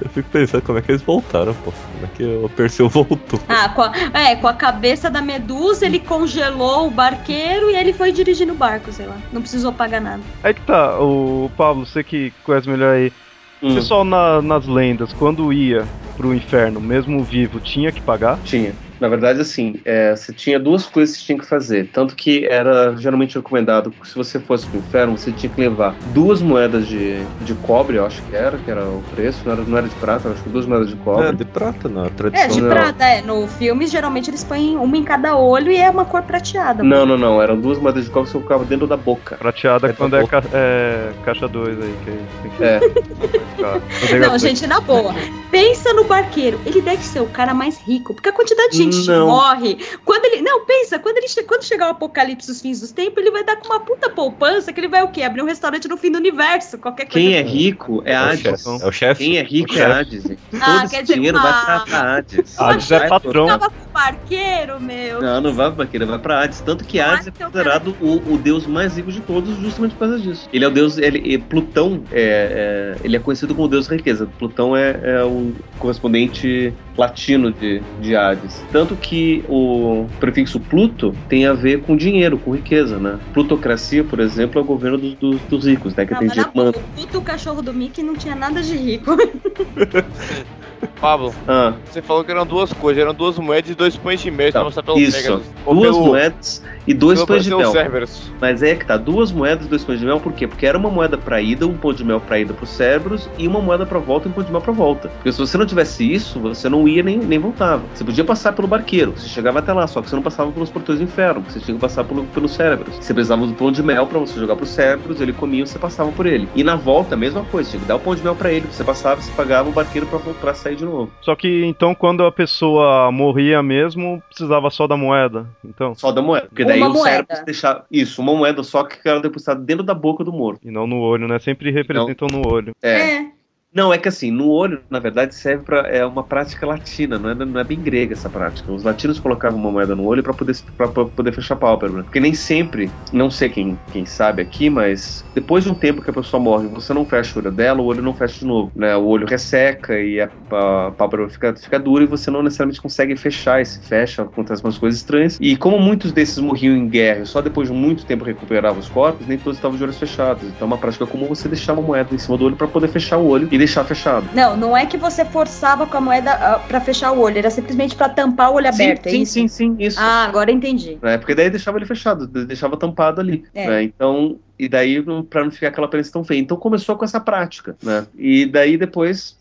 Eu fico pensando como é que eles voltaram, pô. Como é que o Perseu voltou? Ah, com a, é, com a cabeça da Medusa, ele congelou o barqueiro e ele foi dirigindo o barco, sei lá. Não precisou pagar nada. Aí que tá, o Pablo, você que conhece melhor aí. O Hum, pessoal na- nas lendas, quando ia pro inferno, mesmo vivo, tinha que pagar? Tinha. Na verdade, assim, é, você tinha duas coisas que você tinha que fazer. Tanto que era geralmente recomendado que se você fosse pro inferno, você tinha que levar duas moedas de, de cobre, eu acho que era, que era o preço, não era, não era de prata, eu acho que duas moedas de É, cobre. de prata, não. A É, tradição de não. prata, é. No filme, geralmente eles põem uma em cada olho e é uma cor prateada. Não, não, não, eram duas moedas de cobre que você colocava dentro da boca. Prateada É, quando é, ca- é caixa 2 aí, que tem que É. Não, gente, na boa. Pensa no barqueiro. Ele deve ser o cara mais rico, porque a quantidade de gente Não. morre. Quando ele. Não, pensa, quando, ele che- quando chegar o apocalipse dos fins dos tempos, ele vai dar com uma puta poupança que ele vai o quê? Abrir um restaurante no fim do universo, qualquer coisa. Quem é rico é É o Hades. chefe. É o chefe. Quem é rico O é. Hades. Ah, Todo esse quer dizer, dinheiro uma- vai pra Hades. Hades é patrão. Tava com o barqueiro, meu. Não, não vai pra Baqueira, vai pra Hades. Tanto que Hades é Ah, então, considerado o, o deus mais rico de todos, justamente por causa disso. Ele é o deus. Ele, Plutão é, é- ele é conhecido como o deus da riqueza. Plutão é, é o correspondente latino de, de Hades. Tanto que o prefixo Pluto tem a ver com dinheiro, com riqueza, né? Plutocracia, por exemplo, é o governo dos, dos, dos ricos, né? Que Não, tem dinheiro boa, o puto cachorro do Mickey não tinha nada de rico. Pablo, Ah, você falou que eram duas coisas, eram duas moedas e dois pães de mel, Então, pelo isso. Pegasus. Duas pelo- moedas e dois pães de mel. Cerberus. Mas é que tá, duas moedas e dois pães de mel, por quê? Porque era uma moeda pra ida, um pão de mel pra ida pro Cerberus e uma moeda pra volta e um pão de mel pra volta. Porque se você não tivesse isso, você não ia nem, nem voltava. Você podia passar pelo barqueiro, você chegava até lá, só que você não passava pelos portões do inferno, você tinha que passar pelo, pelo Cerberus. Você precisava do pão de mel pra você jogar pro Cerberus, ele comia e você passava por ele. E na volta, a mesma coisa, tinha que dar o pão de mel pra ele, você passava, você pagava o barqueiro pra, pra sair de novo. Só que então quando a pessoa morria mesmo, precisava só da moeda. Então, Só da moeda. Porque daí Uma o moeda. Cerberus deixava. Isso, uma moeda só que era depositada dentro da boca do morto. e não no olho, né? Sempre representam no olho. É. É. Não, é que assim, no olho, na verdade, serve para é uma prática latina, não é, não é bem grega essa prática. Os latinos colocavam uma moeda no olho para poder, pra, poder fechar a pálpebra. Porque nem sempre, não sei quem, quem sabe aqui, mas depois de um tempo que a pessoa morre, você não fecha o olho dela, o olho não fecha de novo. Né? O olho resseca e a, a pálpebra fica, fica dura e você não necessariamente consegue fechar. E se fecha, acontece umas coisas estranhas. E como muitos desses morriam em guerra só depois de muito tempo recuperavam os corpos, nem todos estavam de olhos fechados. Então é uma prática comum você deixar uma moeda em cima do olho para poder fechar o olho e deixar fechado. Não, não é que você forçava com a moeda ah, pra fechar o olho, era simplesmente pra tampar o olho aberto, é sim, isso? sim, sim, isso. Ah, agora entendi. né? Porque daí deixava ele fechado, de- deixava tampado ali. É. né? Então, e daí pra não ficar aquela aparência tão feia. Então começou com essa prática, né? E daí depois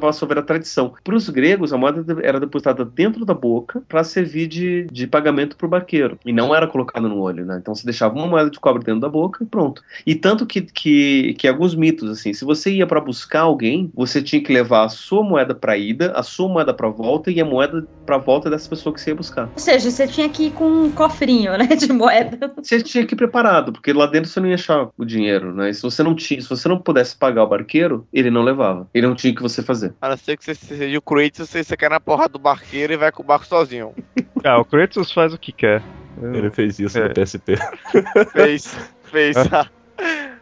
passou a ver a tradição. Para os gregos, a moeda era depositada dentro da boca para servir de, de pagamento pro barqueiro e não era colocada no olho, né? Então você deixava uma moeda de cobre dentro da boca e pronto. E tanto que que, que alguns mitos assim, se você ia para buscar alguém, você tinha que levar a sua moeda para ida, a sua moeda para volta e a moeda para volta dessa pessoa que você ia buscar. Ou seja, você tinha que ir com um cofrinho, né, de moeda. você tinha que ir preparado, porque lá dentro você não ia achar o dinheiro, né? E se você não tinha, se você não pudesse pagar o barqueiro, ele não levava. Ele não tinha o que você fazer. A não ser que você seja o Kratos, você, você cai na porra do barqueiro e vai com o barco sozinho. Ah, o Kratos faz o que quer. Ele fez isso É. no PSP. Fez, fez.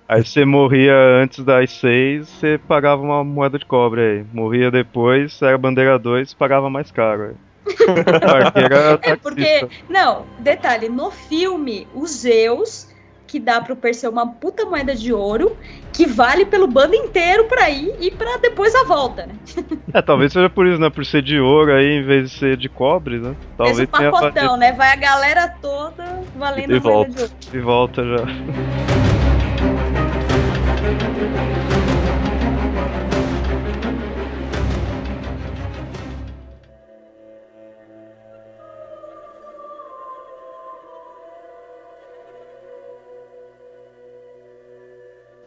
Aí você morria antes das seis, você pagava uma moeda de cobre aí. Morria depois, era bandeira 2, pagava mais caro. aí. É porque, não, detalhe, no filme, o Zeus, que dá pro Perseu uma puta moeda de ouro, que vale pelo bando inteiro pra ir e pra depois a volta, né? É, talvez seja por isso, né? Por ser de ouro aí, em vez de ser de cobre, né? Talvez tenha pacotão, né? Vai a galera toda valendo E a moeda volta. de ouro. de volta já.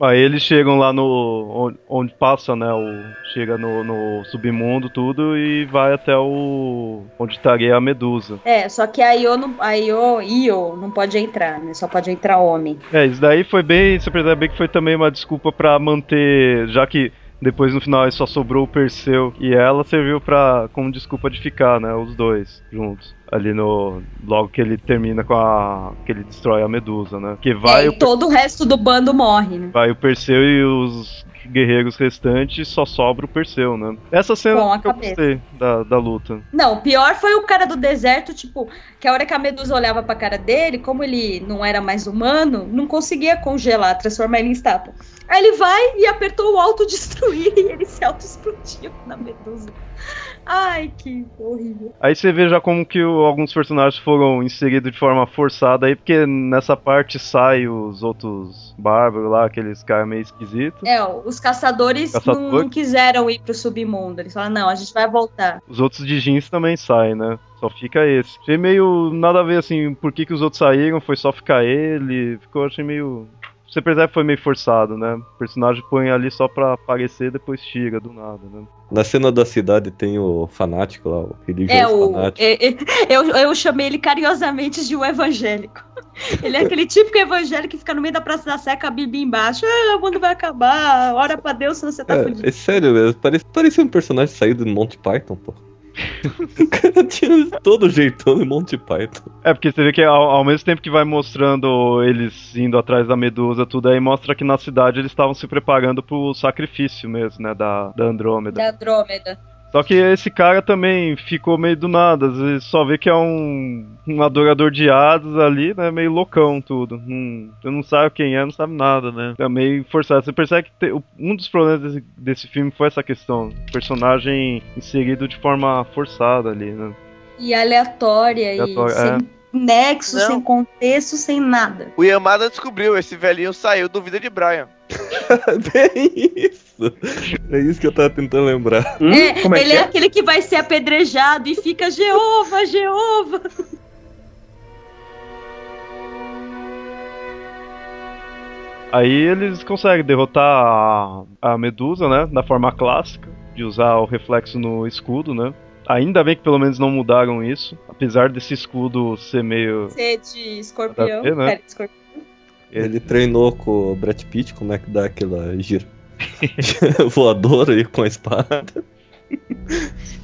Aí eles chegam lá no. onde, onde passa, né? O, chega no, no submundo, tudo, e vai até o. onde estaria a Medusa. É, só que a Io não, a Io, Io não pode entrar, né? Só pode entrar homem. É, isso daí foi bem. Você percebe bem que foi também uma desculpa pra manter. Já que depois no final só sobrou o Perseu e ela, serviu pra, como desculpa de ficar, né? Os dois juntos. Ali no. Logo que ele termina com a. que ele destrói a Medusa, né? Que vai, É, o, todo o resto do bando morre, né? vai o Perseu e os guerreiros restantes, só sobra o Perseu, né? Essa cena que eu gostei da, da luta. Não, o pior foi o cara do deserto, tipo, que a hora que a Medusa olhava pra cara dele, como ele não era mais humano, não conseguia congelar, transformar ele em estátua. Aí ele vai e apertou o autodestruir e ele se autoexplodiu na Medusa. Ai, que horrível. Aí você vê já como que o- alguns personagens foram inseridos de forma forçada aí, porque nessa parte sai os outros bárbaros lá, aqueles caras meio esquisitos. É, os caçadores não, Caçador? não quiseram ir pro submundo. Eles falaram, não, a gente vai voltar. Os outros de jeans também saem, né? Só fica esse. Achei meio nada a ver assim, por que, que os outros saíram, foi só ficar ele. Ficou, achei meio. Você percebe que foi meio forçado, né? O personagem põe ali só pra aparecer depois tira do nada, né? Na cena da cidade tem o fanático lá, o religioso É, o, fanático. é, é, eu, eu chamei ele carinhosamente de um evangélico. Ele é aquele típico evangélico que fica no meio da Praça da com a Bíblia embaixo. Ah, o mundo vai acabar, ora pra Deus, senão você tá fudido. É, é sério mesmo, parece, parecia um personagem saído do Monty Python, pô. O cara tinha todo o jeitão de Monty Python. É, porque você vê que ao, ao mesmo tempo que vai mostrando eles indo atrás da Medusa, tudo aí mostra que na cidade eles estavam se preparando pro sacrifício mesmo, né? Da, da Andrômeda. Da Andrômeda. Só que esse cara também ficou meio do nada, às vezes só vê que é um, um adorador de hadas ali, né? Meio loucão tudo. Não, você não sabe quem é, não sabe nada, né? É meio forçado. Você percebe que te- um dos problemas desse, desse filme foi essa questão. Personagem inserido de forma forçada ali, né? E aleatória, Aleatória, e sem nexo, Não. sem contexto, sem nada. O Yamada descobriu, esse velhinho saiu do Vida de Brian. Bem isso. É isso que eu tava tentando lembrar. Hum? É, é ele é é? aquele que vai ser apedrejado e fica Jeová, Jeová. Aí eles conseguem derrotar a, a Medusa, né? Da forma clássica, de usar o reflexo no escudo, né? Ainda bem que pelo menos não mudaram isso. Apesar desse escudo ser meio. Ser de escorpião, ver, né? de escorpião. Ele treinou com o Brad Pitt, como é que dá aquela gira voadora aí com a espada.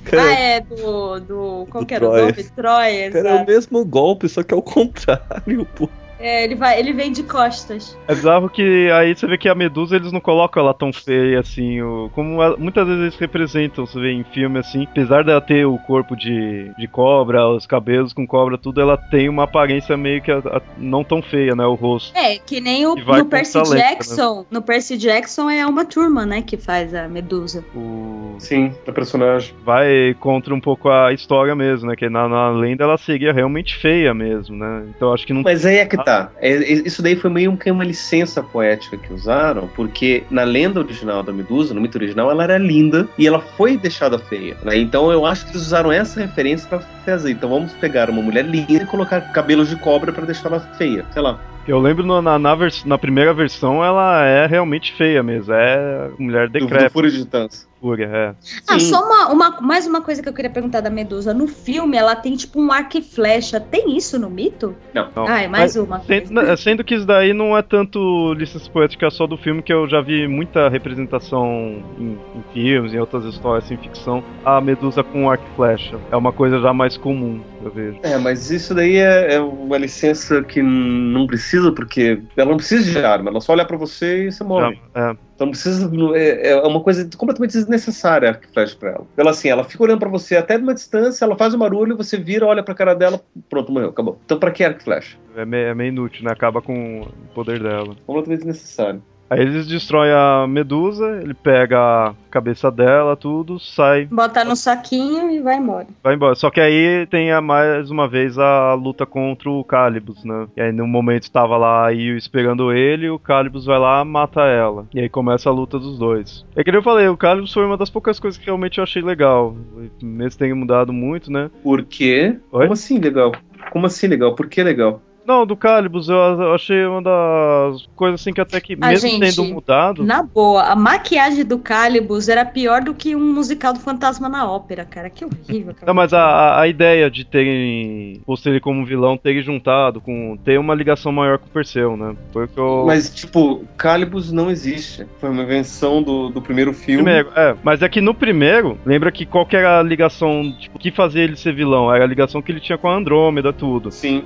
Cara, Ah, é, do. do qual Do que era o Troia. nome? Troia, cara, é o mesmo golpe, só que é o contrário, pô. É, ele, vai, ele vem de costas. É bizarro que aí você vê que a Medusa eles não colocam ela tão feia assim, o- como ela- muitas vezes eles representam, você vê em filme assim, apesar dela ter o corpo de, de cobra, os cabelos com cobra, tudo, ela tem uma aparência meio que a- a- não tão feia, né, o rosto. É, que nem o, no Percy talento, né? Jackson. No Percy Jackson é uma turma, né, que faz a Medusa. O... Sim, da personagem. Vai contra um pouco a história mesmo, né, que na, na lenda ela seria realmente feia mesmo, né, então acho que não Mas aí é que tá. É, é- isso daí foi meio que uma licença poética que usaram, porque na lenda original da Medusa, no mito original, ela era linda e ela foi deixada feia. né? Então eu acho que eles usaram essa referência pra fazer. Então vamos pegar uma mulher linda e colocar cabelos de cobra pra deixar ela feia. Sei lá. Eu lembro no- na, na, vers- na primeira versão ela é realmente feia mesmo, é mulher decrépita, Fúria de Titãs. fúria, é. Ah, Sim. só uma, uma- mais uma coisa que eu queria perguntar da Medusa. No filme, ela tem tipo um arco e flecha. Tem isso no mito? Não. Não. Ah, é mais uma coisa. Sendo, né, sendo que isso daí não é tanto licença poética só do filme, que eu já vi muita representação em, em filmes, em outras histórias, em ficção, a Medusa com arco e flecha. É uma coisa já mais comum, eu vejo. É, mas isso daí é, é uma licença que não precisa, porque ela não precisa de arma, ela só olha pra você e você morre. Já- é. Então não precisa. É, é uma coisa completamente desnecessária arco e flecha pra ela. Ela assim, ela fica olhando pra você até de uma distância, ela faz um barulho, você vira, olha pra cara dela, pronto, morreu, acabou. Então pra que arco e flecha? É meio, é meio inútil, né? Acaba com o poder dela. Completamente desnecessário. Aí eles destroem a Medusa, ele pega a cabeça dela, tudo, sai, Bota no saquinho e vai embora. vai embora. Só que aí tem a, mais uma vez a luta contra o Calibus, né? E aí no momento tava lá Io esperando ele, o Calibus vai lá mata ela. E aí começa a luta dos dois. É que nem eu falei, o Calibus foi uma das poucas coisas que realmente eu achei legal. Mesmo tenha mudado muito, né? Por quê? Oi? Como assim legal? Como assim legal? Por que legal? Não, do Calibus eu achei uma das coisas assim que até que, Ah, mesmo gente, tendo mudado. Na boa, a maquiagem do Calibus era pior do que um musical do Fantasma na Ópera, cara. Que horrível. aquela Não, mas a, a- a ideia de terem posto ele como vilão, terem juntado com. ter uma ligação maior com o Perseu, né? Foi o que eu. Mas, tipo, Calibus não existe. Foi uma invenção do, do primeiro filme. Primeiro, é, mas é que no primeiro, lembra que qual que era a ligação, tipo, que fazia ele ser vilão? Era a ligação que ele tinha com a Andrômeda, tudo. Sim.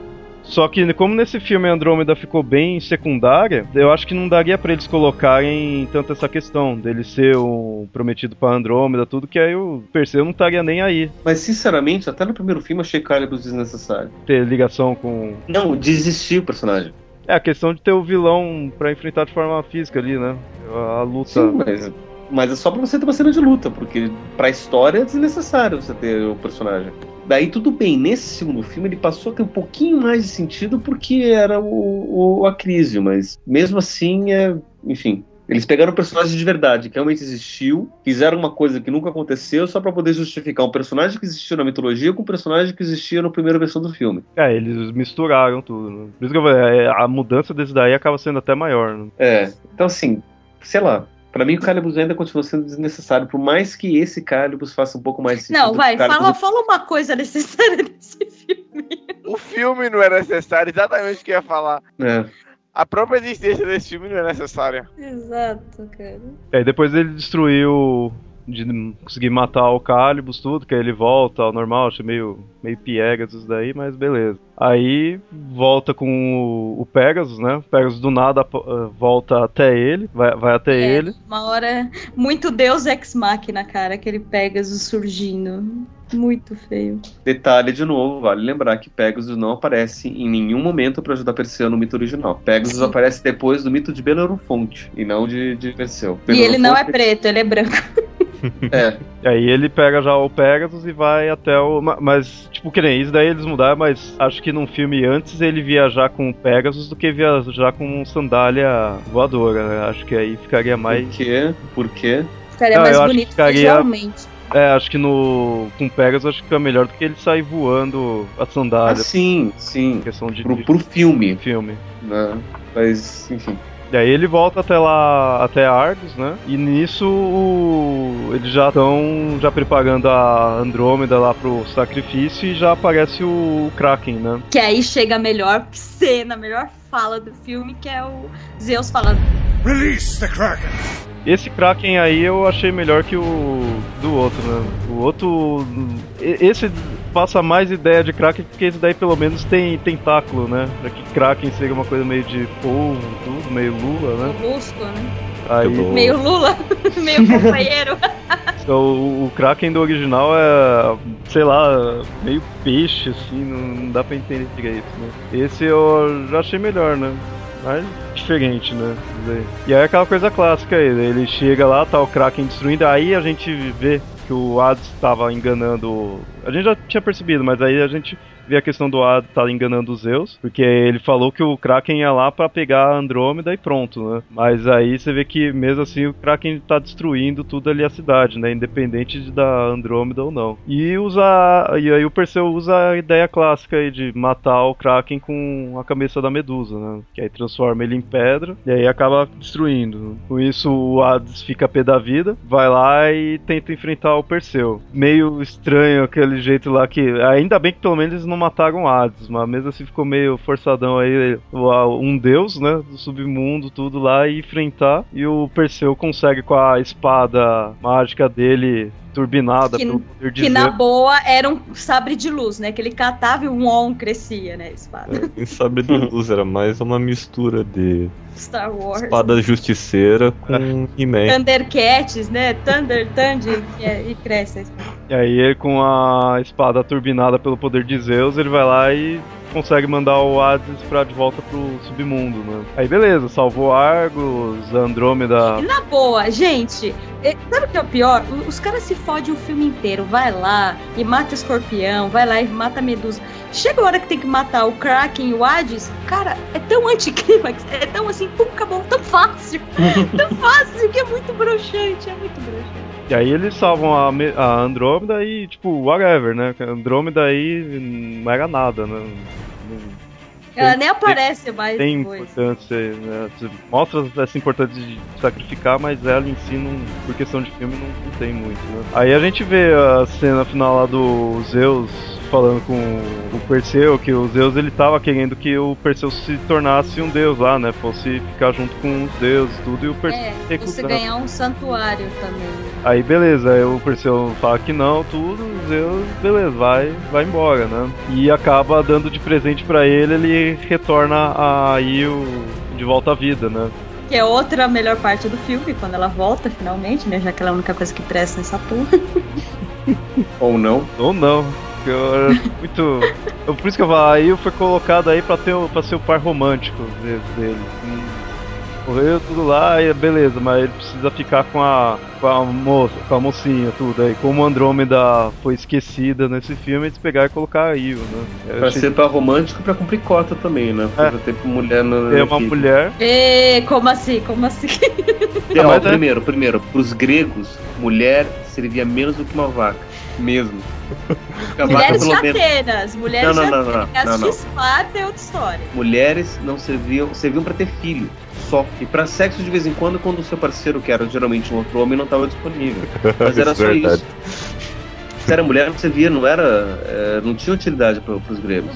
Só que como nesse filme a Andrômeda ficou bem secundária, eu acho que não daria pra eles colocarem tanto essa questão dele ser o prometido pra Andrômeda, tudo, que aí o Perseu não estaria nem aí. Mas, sinceramente, até no primeiro filme achei Calibus desnecessário. Ter ligação com. Não, desistiu o personagem. É, a questão de ter o vilão pra enfrentar de forma física ali, né? A luta. Sim, mas, mas é só pra você ter uma cena de luta, porque pra história é desnecessário você ter o personagem. Daí tudo bem, nesse segundo filme ele passou a ter um pouquinho mais de sentido porque era o, o Acrísio, mas mesmo assim é. Enfim. Eles pegaram um personagem de verdade, que realmente existiu, fizeram uma coisa que nunca aconteceu só pra poder justificar um personagem que existiu na mitologia com um personagem que existia na primeira versão do filme. É, eles misturaram tudo, né? Por isso que eu falei, é, a mudança desse daí acaba sendo até maior, né? É, então assim, sei lá. Pra mim o Calibus ainda continua sendo desnecessário, por mais que esse Calibus faça um pouco mais de sentido. Não, vai, fala, fala uma coisa necessária desse filme. O filme não é necessário, exatamente o que eu ia falar. É. A própria existência desse filme não é necessária. Exato, cara. É, depois ele destruiu de conseguir matar o Calibus, tudo, que aí ele volta ao normal, achei meio, meio piegas isso daí, mas beleza. Aí volta com o, o Pegasus, né? O Pegasus do nada uh, volta até ele, vai, vai até É, ele. Uma hora. Muito Deus Ex Machina, cara, aquele Pegasus surgindo. Muito feio. Detalhe de novo, vale lembrar que Pegasus não aparece em nenhum momento pra ajudar Perseu no mito original. Pegasus Sim. aparece depois do mito de Belerofonte e não de, de Perseu. E ele não é Belerofonte- preto, ele é branco. É, E aí ele pega já o Pegasus e vai até o. ma- Mas, tipo, que nem isso daí eles mudaram, mas acho que num filme antes ele viajar com o Pegasus do que viajar com sandália voadora, né? Acho que aí ficaria mais. por quê? Por quê? Ficaria Não, mais eu acho que bonito ficaria- visualmente. É, acho que no. Com o Pegasus acho que fica melhor do que ele sair voando a Ah, sandália. sim, sim. questão de, Pro, de pro filme, filme. né? Mas, enfim. E aí ele volta até lá, até Argos, né? E nisso o- eles já estão já preparando a Andrômeda lá pro sacrifício e já aparece o Kraken, né? Que aí chega a melhor cena, a melhor fala do filme, que é o Zeus falando. Release the Kraken! Esse Kraken aí eu achei melhor que o do outro, né? O outro. Esse passa mais ideia de Kraken porque esse daí pelo menos tem tentáculo, né? Já que Kraken seria uma coisa meio de polvo, tudo, meio lula, né? Molusco, né? Aí, Meio Lula, meio companheiro. então, o, o Kraken do original é, sei lá, meio peixe, assim, não, não dá pra entender direito, né? Esse eu já achei melhor, né? Mas diferente, né? E aí é aquela coisa clássica aí, né? ele chega lá, tá o Kraken destruindo, aí a gente vê que o Hades estava enganando. A gente já tinha percebido, mas aí a gente a questão do Hades estar enganando os Zeus, porque ele falou que o Kraken ia lá pra pegar a Andrômeda e pronto, né? Mas aí você vê que mesmo assim o Kraken tá destruindo tudo ali a cidade, né? Independente de da Andrômeda ou não. E usa e aí o Perseu usa a ideia clássica aí de matar o Kraken com a cabeça da Medusa, né? Que aí transforma ele em pedra e aí acaba destruindo. Com isso o Hades fica pé da vida, vai lá e tenta enfrentar o Perseu. Meio estranho aquele jeito lá que ainda bem que pelo menos eles não mataram Hades, mas mesmo assim ficou meio forçadão aí um deus, né, do submundo, tudo lá e enfrentar. E o Perseu consegue com a espada mágica dele turbinada Que- pelo poder de Que na boa era um sabre de luz, né? Que ele catava e um on crescia, né? a Espada. Quem sabe de luz era mais uma mistura de Star Wars. espada justiceira com He-Man. Thundercats, né? Thunder, Thunder, e, é- e cresce a espada. E aí ele, com a espada turbinada pelo poder de Zeus, ele vai lá e consegue mandar o Hades pra de volta pro submundo, né? Aí beleza, salvou Argos, Andrômeda. Na boa, gente, sabe o que é o pior? O- Os caras se fodem o filme inteiro. Vai lá e mata escorpião, vai lá e mata a medusa. Chega a hora que tem que matar o Kraken e o Hades, cara, é tão anticlímax, é tão assim, pum, acabou, tão fácil, tão fácil que é muito broxante, é muito broxante. E aí eles salvam a, a Andrômeda e, tipo, whatever, né? Andrômeda aí não era nada, né? Ela nem aparece mais tem depois. importância, né? Mostra essa importância de sacrificar, mas ela em si, não, por questão de filme, não, não tem muito, né? Aí a gente vê a cena final lá do Zeus falando com o Perseu, que o Zeus ele tava querendo que o Perseu se tornasse um deus lá, né? Fosse ficar junto com os deuses e tudo, e o Perseu É, você ganhar um santuário também. Aí beleza, aí o Perseu fala que não, tudo, o Zeus, beleza, vai, vai embora, né? E acaba dando de presente pra ele, ele retorna aí o de volta à vida, né? Que é outra melhor parte do filme, quando ela volta finalmente, né? Já que ela é a única coisa que presta nessa porra. Ou não. Ou não. porque Eu era muito. por isso que eu falo, aí foi colocado aí pra, ter, o- pra ser o par romântico dele. Correu tudo lá e beleza, mas ele precisa ficar com a, com a moça, com a mocinha, tudo. Aí como Andrômeda foi esquecida nesse filme, eles pegaram e colocaram a Io, né? Eu Pra achei ser pra romântico e pra cumprir cota também, né? É. Pra ter mulher na. ter uma equipe. mulher. E como assim? Como assim? Não, Mas é- primeiro, primeiro, pros gregos, mulher servia menos do que uma vaca. Mesmo. Porque Mulheres de pelo menos. Atenas, mulheres Não, não, de não, não, Atenas. não, As não. de Esparta é outra história. Mulheres não serviam, serviam pra ter filho. Só. E pra sexo de vez em quando, quando o seu parceiro, que era geralmente um outro homem, não tava disponível. Mas era é só verdade. isso. Se era mulher, você via, não era. é, não tinha utilidade pro, pros gregos.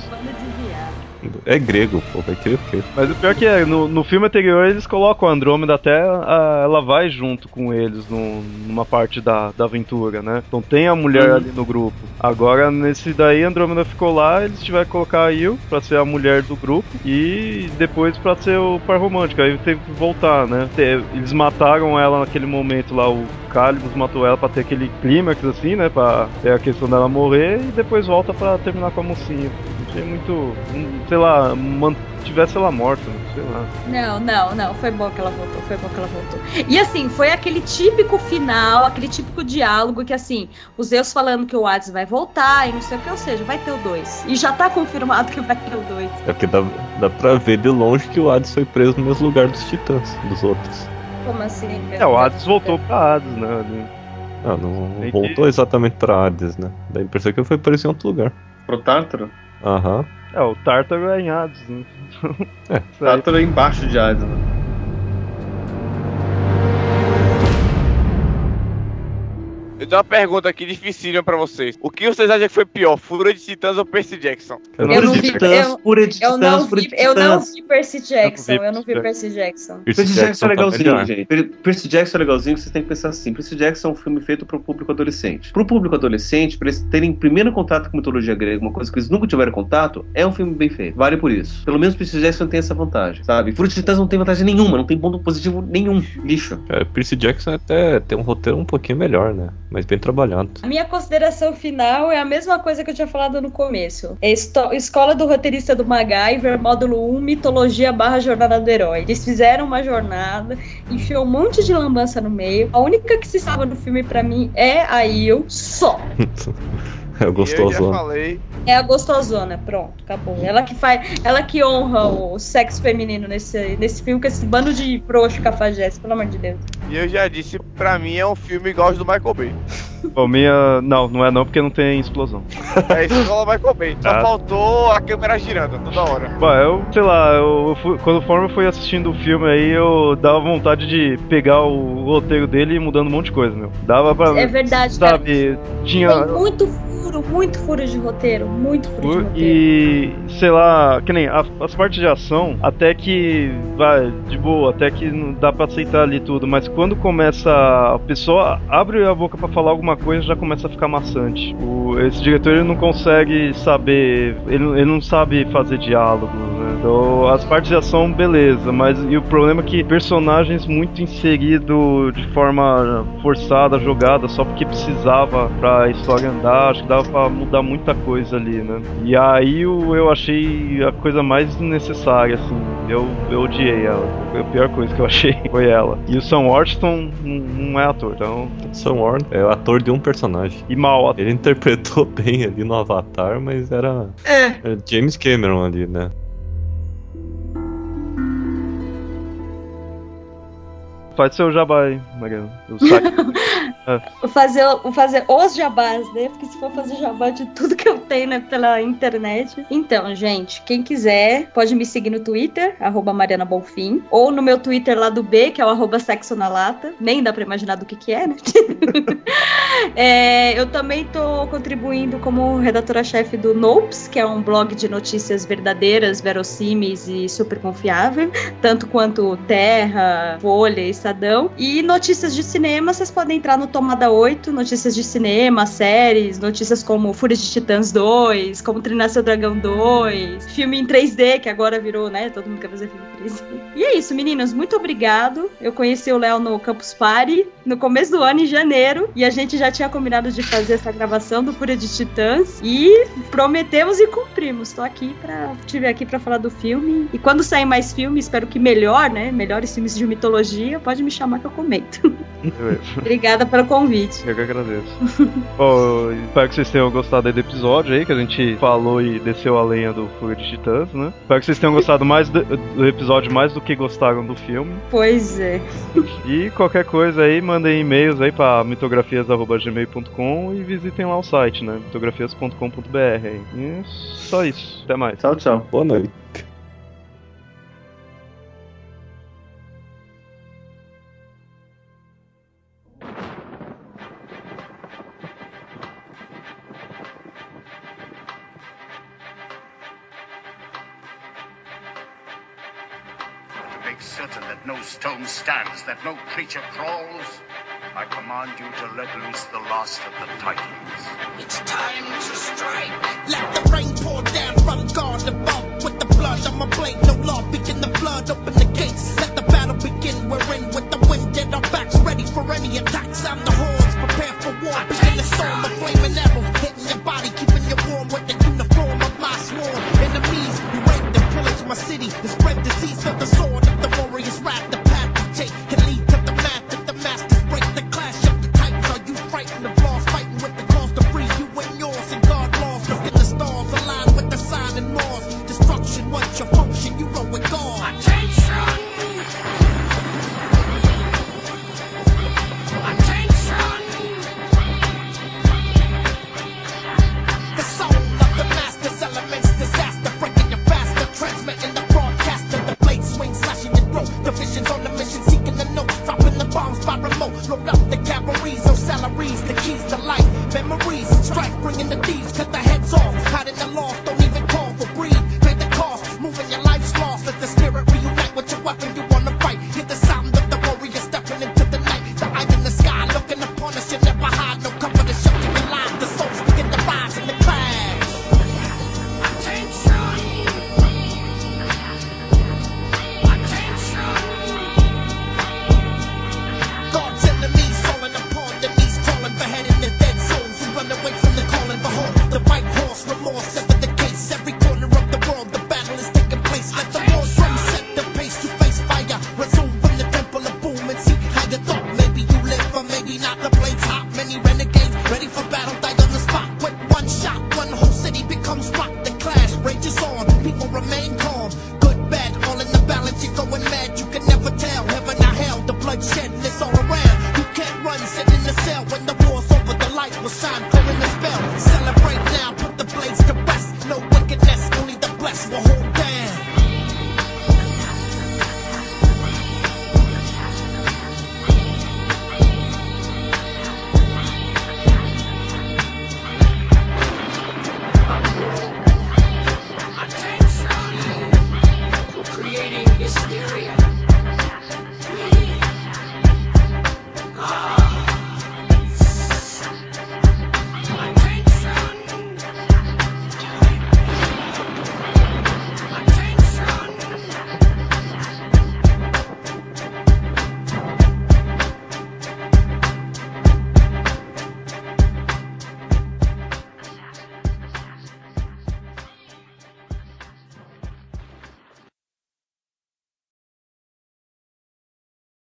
É grego, pô, vai querer o quê? Mas o pior é que é, no, no filme anterior eles colocam a Andrômeda até a- ela vai junto com eles no- numa parte da, da aventura, né? Então tem a mulher ali no grupo. Agora nesse daí a Andrômeda ficou lá, eles tiveram que colocar a Io pra ser a mulher do grupo e depois pra ser o par romântico. Aí teve que voltar, né? Eles mataram ela naquele momento lá, o Calibus matou ela pra ter aquele clímax assim, né? Pra ter a questão dela morrer e depois volta pra terminar com a mocinha. Achei muito. sei lá, mantivesse ela morta, sei lá. Não, não, não. Foi bom que ela voltou. Foi bom que ela voltou. E assim, foi aquele típico final, aquele típico diálogo que assim, os Zeus falando que o Hades vai voltar e não sei o que, ou seja, vai ter o 2. E já tá confirmado que vai ter o 2. É porque dá, dá pra ver de longe que o Hades foi preso no mesmo lugar dos titãs, dos outros. Como assim? É, o Hades voltou pra Hades, né? ali. Ah, não que- voltou exatamente pra Hades, né? Dá a impressão que ele foi preso em outro lugar. Pro Tártaro? Aham. É, o Tártaro é em Hades, né? É. Tártaro é embaixo de Hades, né? Eu tenho uma pergunta aqui dificílima pra vocês. O que vocês acham que foi pior, Fúria de Titãs ou Percy Jackson? Eu Eu não vi. vi, Titãs, eu, Fúria de eu não vi, de eu não Titãs. vi Percy Jackson, Eu não vi Percy Jackson. Percy Jackson é tá legalzinho, gente. Per- Percy Jackson é legalzinho, vocês têm que pensar assim. Percy Jackson é um filme feito pro público adolescente. Pro público adolescente, pra eles terem primeiro contato com mitologia grega, uma coisa que eles nunca tiveram contato, é um filme bem feito. Vale por isso. Pelo menos Percy Jackson tem essa vantagem, sabe? Fúria de Titãs não tem vantagem nenhuma, não tem ponto positivo nenhum. Lixo. É, Percy Jackson até tem um roteiro um pouquinho melhor, né? Mas bem trabalhado. A minha consideração final é a mesma coisa que eu tinha falado no começo. É Escola do Roteirista do MacGyver, módulo 1, Mitologia barra Jornada do Herói. Eles fizeram uma jornada, enfiou um monte de lambança no meio. A única que se salva no filme pra mim é a Il, só. É Eu já gostoso. falei. É a gostosona, pronto, acabou. Ela que faz, ela que honra o sexo feminino nesse, nesse filme com esse bando de frouxo cafajeste, pelo amor de Deus. E eu já disse, pra mim é um filme igual aos do Michael Bay. Bom, minha. Não, não é não, porque não tem explosão. É ao Michael Bay. Só Ah. faltou a câmera girando toda hora. Bom, eu, sei lá, eu fui, quando forma eu fui assistindo o filme aí, eu dava vontade de pegar o roteiro dele e ir mudando um monte de coisa, meu. Dava pra. É verdade, cara. Sabe, tinha. Tem muito furo, muito furo de roteiro, muito furo de roteiro. E, sei lá, que nem a- as partes de ação, até que vai de boa, até que não dá pra aceitar ali tudo, mas quando começa a pessoa abre a boca pra falar alguma coisa, já começa a ficar maçante. O, esse diretor ele não consegue saber, ele, ele não sabe fazer diálogo, né? Então, as partes de ação, beleza, mas e o problema é que personagens muito inseridos de forma forçada, jogada, só porque precisava pra história andar, acho que dava pra mudar muita coisa ali, né? E aí o- eu achei a coisa mais necessária, assim. Eu, eu odiei ela. Foi a pior coisa que eu achei foi ela. E o Sam Worthington não, não é ator, então. Sam Warren é o ator de um personagem. E mal ator. Ele interpretou bem ali no Avatar, mas era, É, era James Cameron ali, né? Faz seu jabá aí, Mariana. O site. Vou fazer, fazer os jabás, né? Porque se for fazer jabá de tudo que eu tenho né, pela internet. Então, gente, quem quiser pode me seguir no Twitter, arroba Mariana Bonfim, ou no meu Twitter lá do B, que é o arroba sexo na lata. Nem dá pra imaginar do que que é, né? É, eu também tô contribuindo como redatora-chefe do Nopes, que é um blog de notícias verdadeiras, verossímeis e super confiável, tanto quanto Terra, Folha, Estadão. E notícias de cinema, vocês podem entrar no Tomada 8, notícias de cinema, séries, notícias como Fúria de Titãs 2, como Treinar Seu Dragão 2, filme em 3D, que agora virou, né? Todo mundo quer fazer filme em 3D. E é isso, meninos, muito obrigado. Eu conheci o Léo no Campus Party no começo do ano, em janeiro, e a gente já tinha combinado de fazer essa gravação do Fúria de Titãs e prometemos e cumprimos. Tô aqui para tive aqui para falar do filme e quando sair mais filmes, espero que melhor, né? Melhores filmes de mitologia, pode me chamar que eu comento. Obrigada pelo convite. Eu que agradeço. Bom, espero que vocês tenham gostado aí do episódio aí, que a gente falou e desceu a lenha do Fuga de Titãs, né? Espero que vocês tenham gostado mais do, do episódio mais do que gostaram do filme. Pois é. E qualquer coisa aí, mandem e-mails aí pra mitografias.gmail.com e visitem lá o site, né? mitografias.com.br. E só isso. Até mais. Tchau, tchau. Boa noite. make certain that no stone stands, that no creature crawls, I command you to let loose the last of the titans. It's time to strike! Let the rain pour down from God above. With the blood on my blade, no law, begin the blood, open the gates. Let the battle begin, we're in with the wind at our backs, ready for any attacks. I'm the horns, prepare for war, begin the storm, a flaming arrow, hitting your body, keeping you warm with the uniform of my sworn enemies. You rape and pillage my city, and spread disease the